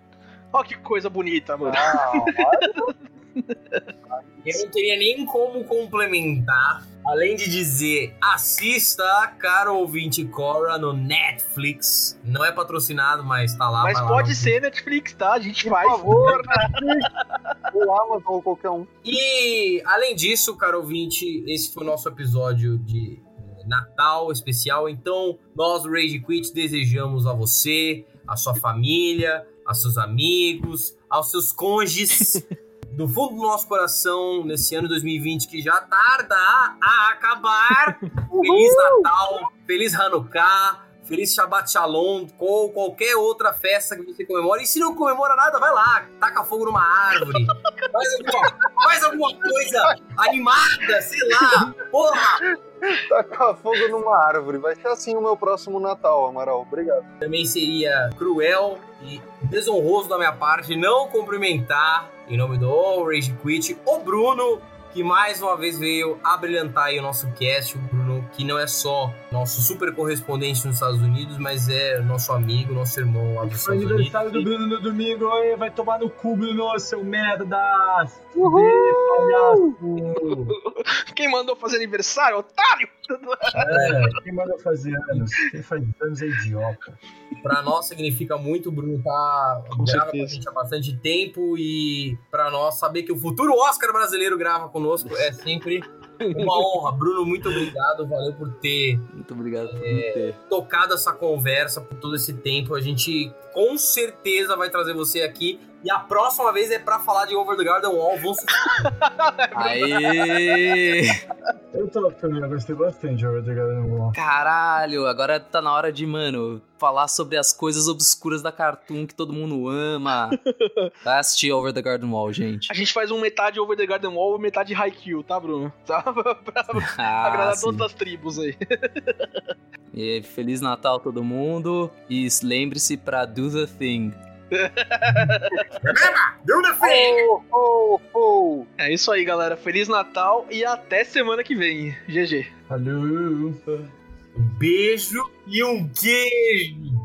Ó, oh, que coisa bonita, mano. Eu não teria nem como complementar Além de dizer, assista, caro ouvinte Cora, no Netflix. Não é patrocinado, mas tá lá. Mas vai lá pode no- ser Netflix, tá? A gente Por faz. favor, Netflix. ou Amazon ou qualquer um. E, além disso, caro ouvinte, esse foi o nosso episódio de eh, Natal especial. Então, nós do Rage Quit desejamos a você, a sua família, a seus amigos, aos seus cônjuges, do fundo do nosso coração, nesse ano de 2020 que já tarda a, acabar. Feliz Natal, Feliz Hanukkah, Feliz Shabbat Shalom, ou qualquer outra festa que você comemora. E se não comemora nada, vai lá, taca fogo numa árvore, faz alguma, faz alguma coisa animada, sei lá. Porra! Tacar fogo numa árvore. Vai ser assim o meu próximo Natal, Amaral. Obrigado. Também seria cruel e desonroso da minha parte não cumprimentar, em nome do Rage Quit, o Bruno, que mais uma vez veio abrilhantar aí o nosso cast. O Bruno, que não é só nosso super correspondente nos Estados Unidos, mas é nosso amigo, nosso irmão lá dos Estados aniversário do. Bruno no domingo, oi, vai tomar no cu, Bruno, seu merda! Palhaço! Quem mandou fazer aniversário, otário? É, quem manda fazer anos? Quem faz anos é idiota. Pra nós significa muito, o Bruno tá Com grava com a gente há bastante tempo e pra nós saber que o futuro Oscar brasileiro grava conosco é sempre uma honra. Bruno, muito obrigado, valeu por ter Muito obrigado por me ter. tocado essa conversa por todo esse tempo. A gente com certeza vai trazer você aqui. E a próxima vez é pra falar de Over the Garden Wall. Se... Aê! Eu tô também, eu gostei bastante de Over the Garden Wall. Caralho, agora tá na hora de, mano, falar sobre as coisas obscuras da Cartoon que todo mundo ama. Vai assistir Over the Garden Wall, gente. A gente faz um metade Over the Garden Wall e metade Haikyuu, tá, Bruno? Tá? pra Ah, agradar sim. todas as tribos aí. E Feliz Natal todo mundo. E lembre-se pra do the thing. Oh, oh, oh. É isso aí, galera. Feliz Natal e até semana que vem. GG. Falou! Um beijo e um queijo!